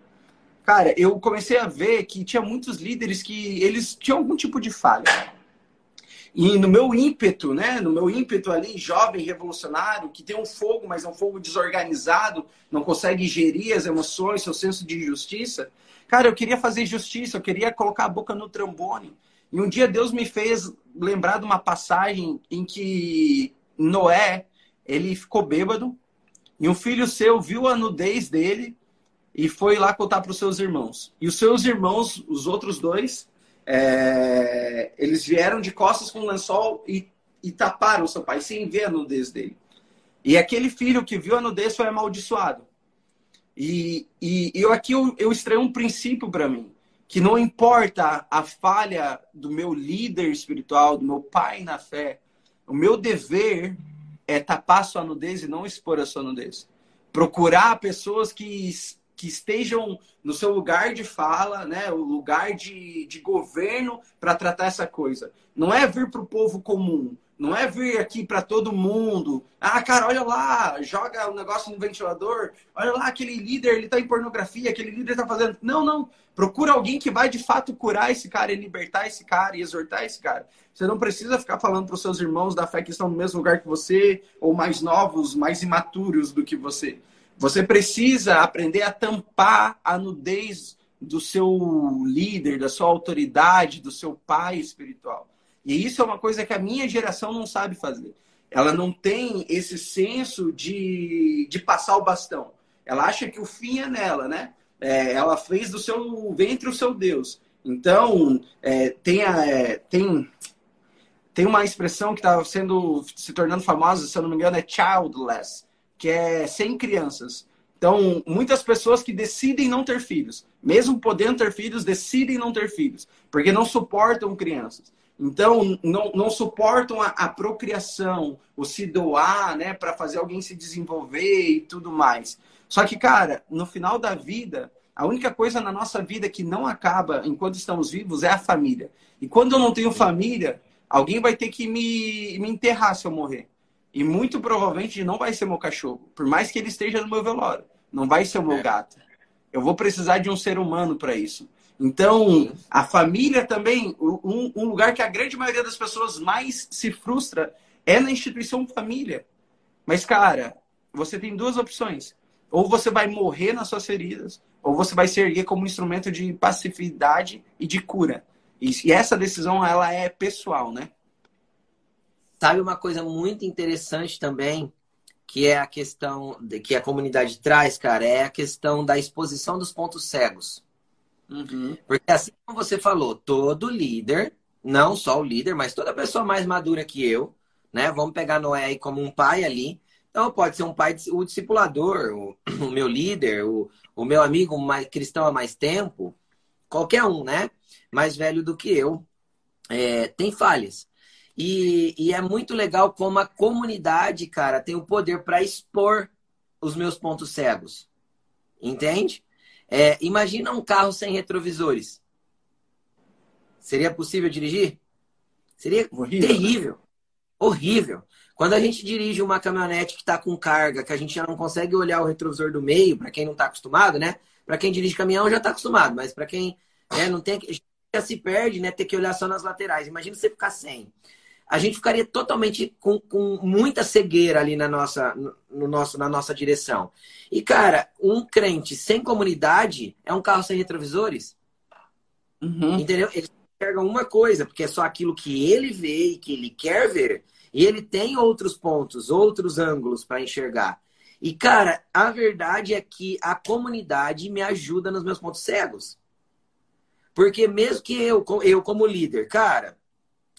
Cara, eu comecei a ver que tinha muitos líderes que eles tinham algum tipo de falha. E no meu ímpeto, né? No meu ímpeto ali, jovem, revolucionário, que tem um fogo, mas é um fogo desorganizado, não consegue gerir as emoções, seu senso de justiça. Cara, eu queria fazer justiça, eu queria colocar a boca no trombone. E um dia Deus me fez lembrar de uma passagem em que Noé, ele ficou bêbado, e um filho seu viu a nudez dele e foi lá contar para os seus irmãos. E os seus irmãos, os outros dois, é, eles vieram de costas com um lençol e, e taparam seu pai, sem ver a nudez dele. E aquele filho que viu a nudez foi amaldiçoado. E, e, eu aqui eu, eu um princípio para mim, que não importa a falha do meu líder espiritual, do meu pai na fé, o meu dever é tapar sua nudez e não expor a sua nudez. Procurar pessoas que que estejam no seu lugar de fala, né, o lugar de, de governo para tratar essa coisa. Não é vir para o povo comum, não é vir aqui para todo mundo. Ah, cara, olha lá, joga o um negócio no ventilador. Olha lá, aquele líder, ele está em pornografia, aquele líder está fazendo. Não, não. Procura alguém que vai de fato curar esse cara e libertar esse cara e exortar esse cara. Você não precisa ficar falando para os seus irmãos da fé que estão no mesmo lugar que você, ou mais novos, mais imaturos do que você. Você precisa aprender a tampar a nudez do seu líder, da sua autoridade, do seu pai espiritual. E isso é uma coisa que a minha geração não sabe fazer. Ela não tem esse senso de, de passar o bastão. Ela acha que o fim é nela, né? É, ela fez do seu ventre o seu Deus. Então, é, tem, a, é, tem, tem uma expressão que está sendo se tornando famosa, se eu não me engano, é childless que é sem crianças. Então, muitas pessoas que decidem não ter filhos, mesmo podendo ter filhos, decidem não ter filhos, porque não suportam crianças. Então, não, não suportam a, a procriação, o se doar, né, para fazer alguém se desenvolver e tudo mais. Só que, cara, no final da vida, a única coisa na nossa vida que não acaba enquanto estamos vivos é a família. E quando eu não tenho família, alguém vai ter que me, me enterrar se eu morrer. E muito provavelmente não vai ser meu cachorro, por mais que ele esteja no meu velório. Não vai ser o meu é. gato. Eu vou precisar de um ser humano para isso. Então, a família também, um, um, lugar que a grande maioria das pessoas mais se frustra é na instituição família. Mas, cara, você tem duas opções. Ou você vai morrer nas suas feridas, ou você vai se erguer como um instrumento de passividade e de cura. E, e essa decisão, ela é pessoal, né? Sabe uma coisa muito interessante também, que é a questão de, que a comunidade traz, cara, é a questão da exposição dos pontos cegos. Uhum. Porque assim como você falou, todo líder, não só o líder, mas toda pessoa mais madura que eu, né? Vamos pegar Noé aí como um pai ali. Então, pode ser um pai, o discipulador, o, [clears throat] o meu líder, o, o meu amigo mais, cristão há mais tempo, qualquer um, né? Mais velho do que eu, é, tem falhas. E, e, é muito legal como a comunidade, cara, tem o poder para expor os meus pontos cegos. Entende? É, imagina um carro sem retrovisores. Seria possível dirigir? Seria horrível. terrível. Horrível. Quando a gente dirige uma caminhonete que está com carga, que a gente já não consegue olhar o retrovisor do meio, para quem não está acostumado, né? Para quem dirige caminhão já está acostumado, mas para quem né, não tem, já se perde, né? Ter que olhar só nas laterais. Imagina você ficar sem. A gente ficaria totalmente com, com muita cegueira ali na nossa, no nosso, na nossa direção. E, cara, um crente sem comunidade é um carro sem retrovisores. Uhum. Entendeu? Ele enxerga uma coisa, porque é só aquilo que ele vê e que ele quer ver. E ele tem outros pontos, outros ângulos para enxergar. E, cara, a verdade é que a comunidade me ajuda nos meus pontos cegos. Porque mesmo que eu, eu como líder, cara,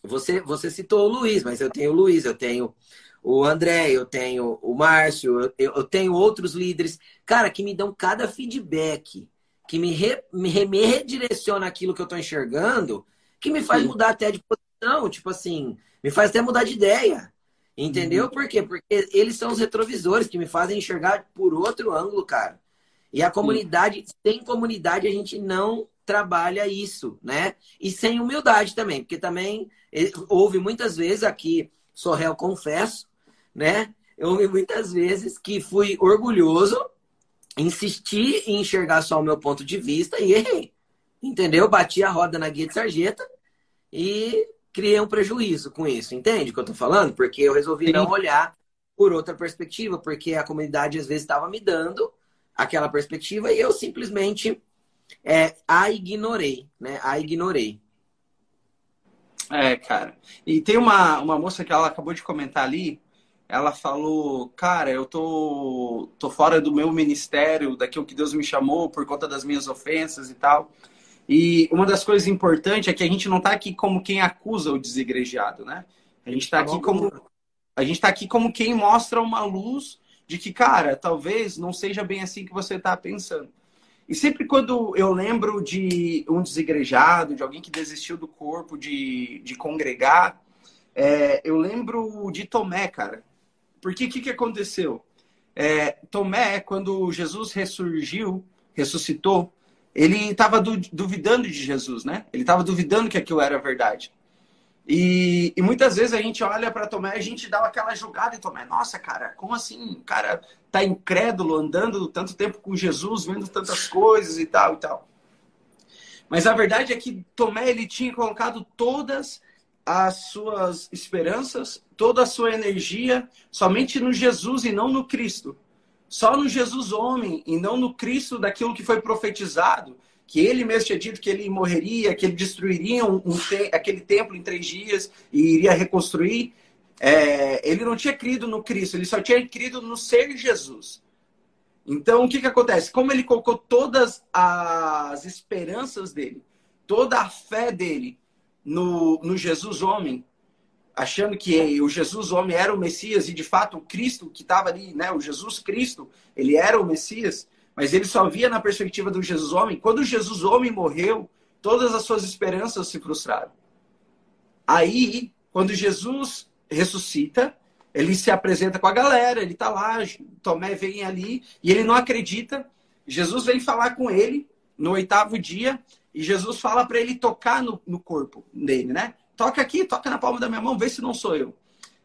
você, você citou o Luiz, mas eu tenho o Luiz, eu tenho o André, eu tenho o Márcio, eu, eu tenho outros líderes, cara, que me dão cada feedback que me, re, me, me redireciona aquilo que eu estou enxergando, que me faz Sim. mudar até de posição, tipo assim, me faz até mudar de ideia. Entendeu? Uhum. Por quê? Porque eles são os retrovisores que me fazem enxergar por outro ângulo, cara. E a comunidade, Sim. sem comunidade, a gente não trabalha isso, né? E sem humildade também, porque também houve muitas vezes aqui, sou réu, confesso, né? Houve muitas vezes que fui orgulhoso insisti em enxergar só o meu ponto de vista e errei. Entendeu? Bati a roda na guia de sarjeta e criei um prejuízo com isso. Entende o que eu tô falando? Porque eu resolvi Sim. não olhar por outra perspectiva, porque a comunidade às vezes estava me dando aquela perspectiva e eu simplesmente é, a ignorei, né? A ignorei. É, cara. E tem uma, uma moça que ela acabou de comentar ali, ela falou, cara, eu tô, tô fora do meu ministério, daquilo que Deus me chamou por conta das minhas ofensas e tal. E uma das coisas importantes é que a gente não está aqui como quem acusa o desigrejado, né? A gente está tá aqui como a gente está aqui como quem mostra uma luz de que, cara, talvez não seja bem assim que você está pensando. E sempre quando eu lembro de um desigrejado, de alguém que desistiu do corpo, de, de congregar, é, eu lembro de Tomé, cara. Porque o que, que aconteceu? É, Tomé, quando Jesus ressurgiu, ressuscitou, ele estava duvidando de Jesus, né? Ele estava duvidando que aquilo era verdade. E, e muitas vezes a gente olha para Tomé e a gente dá aquela jogada em Tomé. Nossa, cara, como assim? O cara tá incrédulo, andando tanto tempo com Jesus, vendo tantas coisas e tal e tal. Mas a verdade é que Tomé ele tinha colocado todas as suas esperanças, toda a sua energia somente no Jesus e não no Cristo. Só no Jesus homem e não no Cristo daquilo que foi profetizado, que ele mesmo tinha dito que ele morreria, que ele destruiria um, um te aquele templo em três dias e iria reconstruir. É, ele não tinha crido no Cristo, ele só tinha crido no ser Jesus. Então, o que, que acontece? Como ele colocou todas as esperanças dele, toda a fé dele no, no Jesus homem, achando que o Jesus homem era o Messias e de fato o Cristo que estava ali, né, o Jesus Cristo, ele era o Messias, mas ele só via na perspectiva do Jesus homem. Quando Jesus homem morreu, todas as suas esperanças se frustraram. Aí, quando Jesus ressuscita, ele se apresenta com a galera, ele está lá, Tomé vem ali e ele não acredita. Jesus vem falar com ele no oitavo dia e Jesus fala para ele tocar no, no corpo dele, né? Toca aqui, toca na palma da minha mão, vê se não sou eu.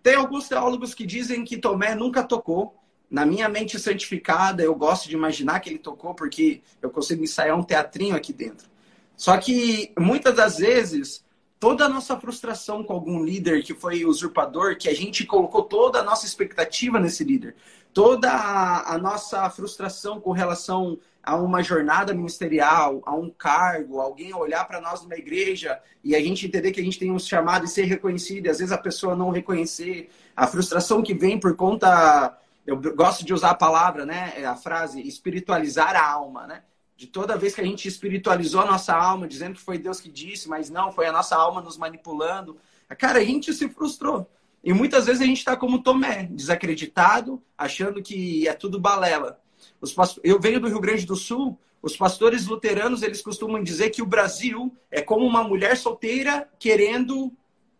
Tem alguns teólogos que dizem que Tomé nunca tocou. Na minha mente santificada, eu gosto de imaginar que ele tocou, porque eu consigo ensaiar um teatrinho aqui dentro. Só que muitas das vezes, toda a nossa frustração com algum líder que foi usurpador, que a gente colocou toda a nossa expectativa nesse líder, toda a, nossa frustração com relação a uma jornada ministerial, a um cargo, alguém olhar para nós numa igreja e a gente entender que a gente tem um chamado e ser reconhecido, e às vezes a pessoa não reconhecer, a frustração que vem por conta. Eu gosto de usar a palavra, né? É a frase espiritualizar a alma, né? De toda vez que a gente espiritualizou a nossa alma, dizendo que foi Deus que disse, mas não, foi a nossa alma nos manipulando. Cara, a gente se frustrou. E muitas vezes a gente está como Tomé, desacreditado, achando que é tudo balela. Os Eu venho do Rio Grande do Sul, os pastores luteranos eles costumam dizer que o Brasil é como uma mulher solteira querendo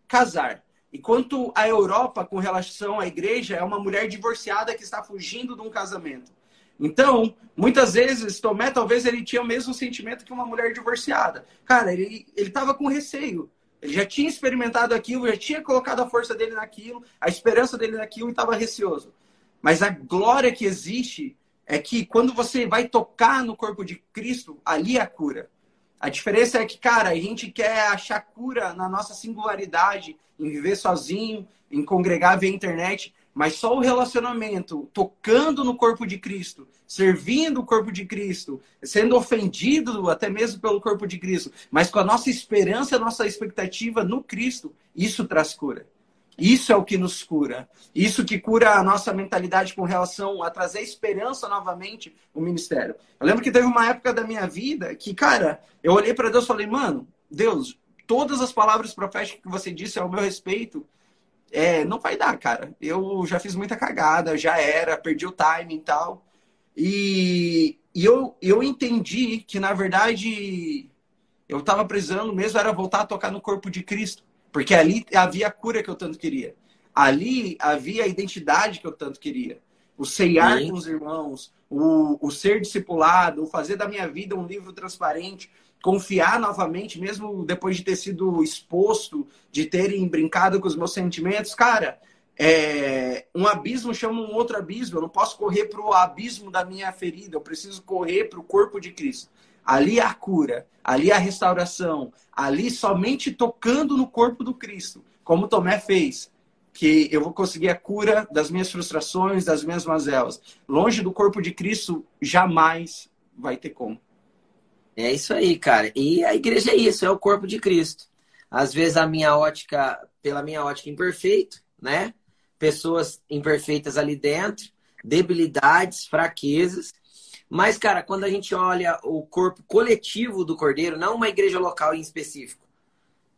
casar. Enquanto a Europa, com relação à igreja, é uma mulher divorciada que está fugindo de um casamento. Então, muitas vezes, Tomé, talvez ele tinha o mesmo sentimento que uma mulher divorciada. Cara, ele estava com receio. Ele já tinha experimentado aquilo, já tinha colocado a força dele naquilo, a esperança dele naquilo e estava receoso. Mas a glória que existe é que quando você vai tocar no corpo de Cristo, ali é a cura. A diferença é que, cara, a gente quer achar cura na nossa singularidade, em viver sozinho, em congregar via internet, mas só o relacionamento, tocando no corpo de Cristo, servindo o corpo de Cristo, sendo ofendido até mesmo pelo corpo de Cristo, mas com a nossa esperança, a nossa expectativa no Cristo, isso traz cura. Isso é o que nos cura. Isso que cura a nossa mentalidade com relação a trazer esperança novamente no ministério. Eu lembro que teve uma época da minha vida que, cara, eu olhei para Deus e falei, mano, Deus, todas as palavras proféticas que você disse ao meu respeito, é, não vai dar, cara. Eu já fiz muita cagada, já era, perdi o time e tal. E, e eu, eu entendi que, na verdade, eu estava precisando mesmo era voltar a tocar no corpo de Cristo. Porque ali havia a cura que eu tanto queria. Ali havia a identidade que eu tanto queria. O ceiar Sim. com os irmãos, o, o ser discipulado, o fazer da minha vida um livro transparente, confiar novamente, mesmo depois de ter sido exposto, de terem brincado com os meus sentimentos. Cara, é, um abismo chama um outro abismo. Eu não posso correr para o abismo da minha ferida, eu preciso correr para o corpo de Cristo. Ali a cura, ali a restauração, ali somente tocando no corpo do Cristo, como Tomé fez, que eu vou conseguir a cura das minhas frustrações, das minhas mazelas. Longe do corpo de Cristo, jamais vai ter como. É isso aí, cara. E a igreja é isso, é o corpo de Cristo. Às vezes a minha ótica, pela minha ótica imperfeito, né? Pessoas imperfeitas ali dentro, debilidades, fraquezas, mas, cara, quando a gente olha o corpo coletivo do cordeiro, não uma igreja local em específico,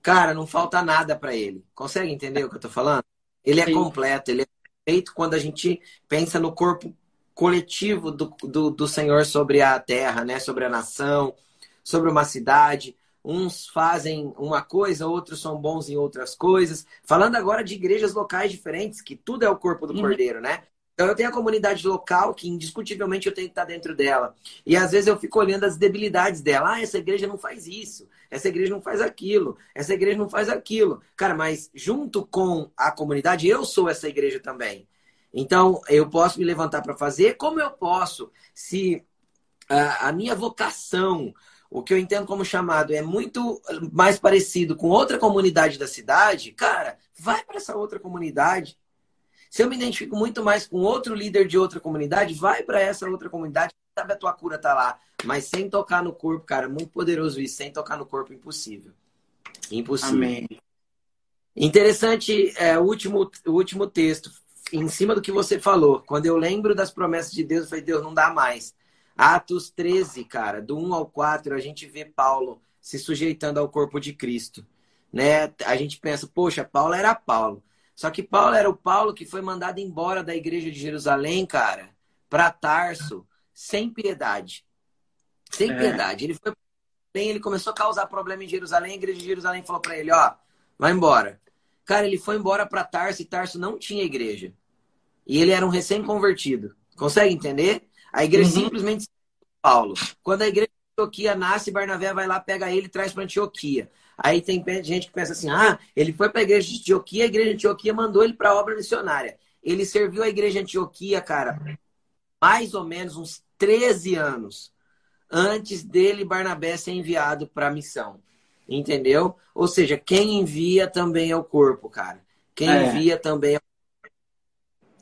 cara, não falta nada para ele. Consegue entender o que eu tô falando? Ele é Sim. completo, ele é feito quando a gente pensa no corpo coletivo do, do, do Senhor sobre a terra, né? Sobre a nação, sobre uma cidade. Uns fazem uma coisa, outros são bons em outras coisas. Falando agora de igrejas locais diferentes, que tudo é o corpo do uhum. Cordeiro, né? Então eu tenho a comunidade local que indiscutivelmente eu tenho que estar dentro dela. E às vezes eu fico olhando as debilidades dela. Ah, essa igreja não faz isso. Essa igreja não faz aquilo. Essa igreja não faz aquilo. Cara, mas junto com a comunidade, eu sou essa igreja também. Então eu posso me levantar para fazer. Como eu posso, se a, a minha vocação, o que eu entendo como chamado, é muito mais parecido com outra comunidade da cidade, cara, vai para essa outra comunidade se eu me identifico muito mais com outro líder de outra comunidade, vai para essa outra comunidade, sabe a tua cura tá lá. Mas sem tocar no corpo, cara, muito poderoso isso. Sem tocar no corpo, impossível. Impossível. Amém. Interessante, é, o, último, o último texto, em cima do que você falou. Quando eu lembro das promessas de Deus, eu falei, Deus, não dá mais. Atos 13, cara, do 1 ao 4, a gente vê Paulo se sujeitando ao corpo de Cristo. Né? A gente pensa, poxa, Paulo era Paulo. Só que Paulo era o Paulo que foi mandado embora da igreja de Jerusalém, cara, para Tarso, sem piedade. Sem é. piedade. Ele foi bem, ele começou a causar problema em Jerusalém, a igreja de Jerusalém falou para ele, ó, vai embora. Cara, ele foi embora para Tarso e Tarso não tinha igreja. E ele era um recém-convertido. Consegue entender? A igreja uhum. simplesmente Paulo. Quando a igreja de Antioquia nasce, Barnabé vai lá, pega ele e traz para Antioquia. Aí tem gente que pensa assim: ah, ele foi para a igreja de Antioquia, a igreja de Antioquia mandou ele para a obra missionária. Ele serviu a igreja de Antioquia, cara, mais ou menos uns 13 anos antes dele, Barnabé, ser enviado para a missão. Entendeu? Ou seja, quem envia também é o corpo, cara. Quem é. envia também é o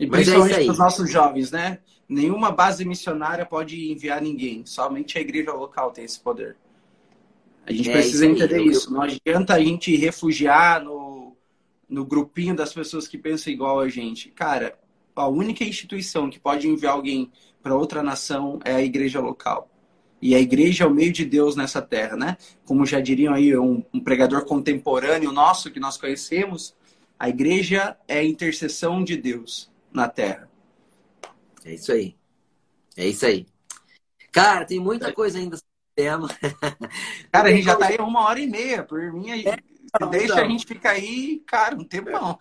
e principalmente é para os nossos jovens, né? Nenhuma base missionária pode enviar ninguém. Somente a igreja local tem esse poder. A gente é, precisa entender isso. Não adianta a gente refugiar no, no grupinho das pessoas que pensam igual a gente. Cara, a única instituição que pode enviar alguém para outra nação é a igreja local. E a igreja é o meio de Deus nessa terra, né? Como já diriam aí um, um pregador contemporâneo nosso que nós conhecemos, A igreja é a intercessão de Deus na terra. É isso aí. É isso aí. Cara, tem muita coisa ainda tema. Cara, a gente já tá aí uma hora e meia. Por mim, é, deixa então. a gente ficar aí, cara, um tempão.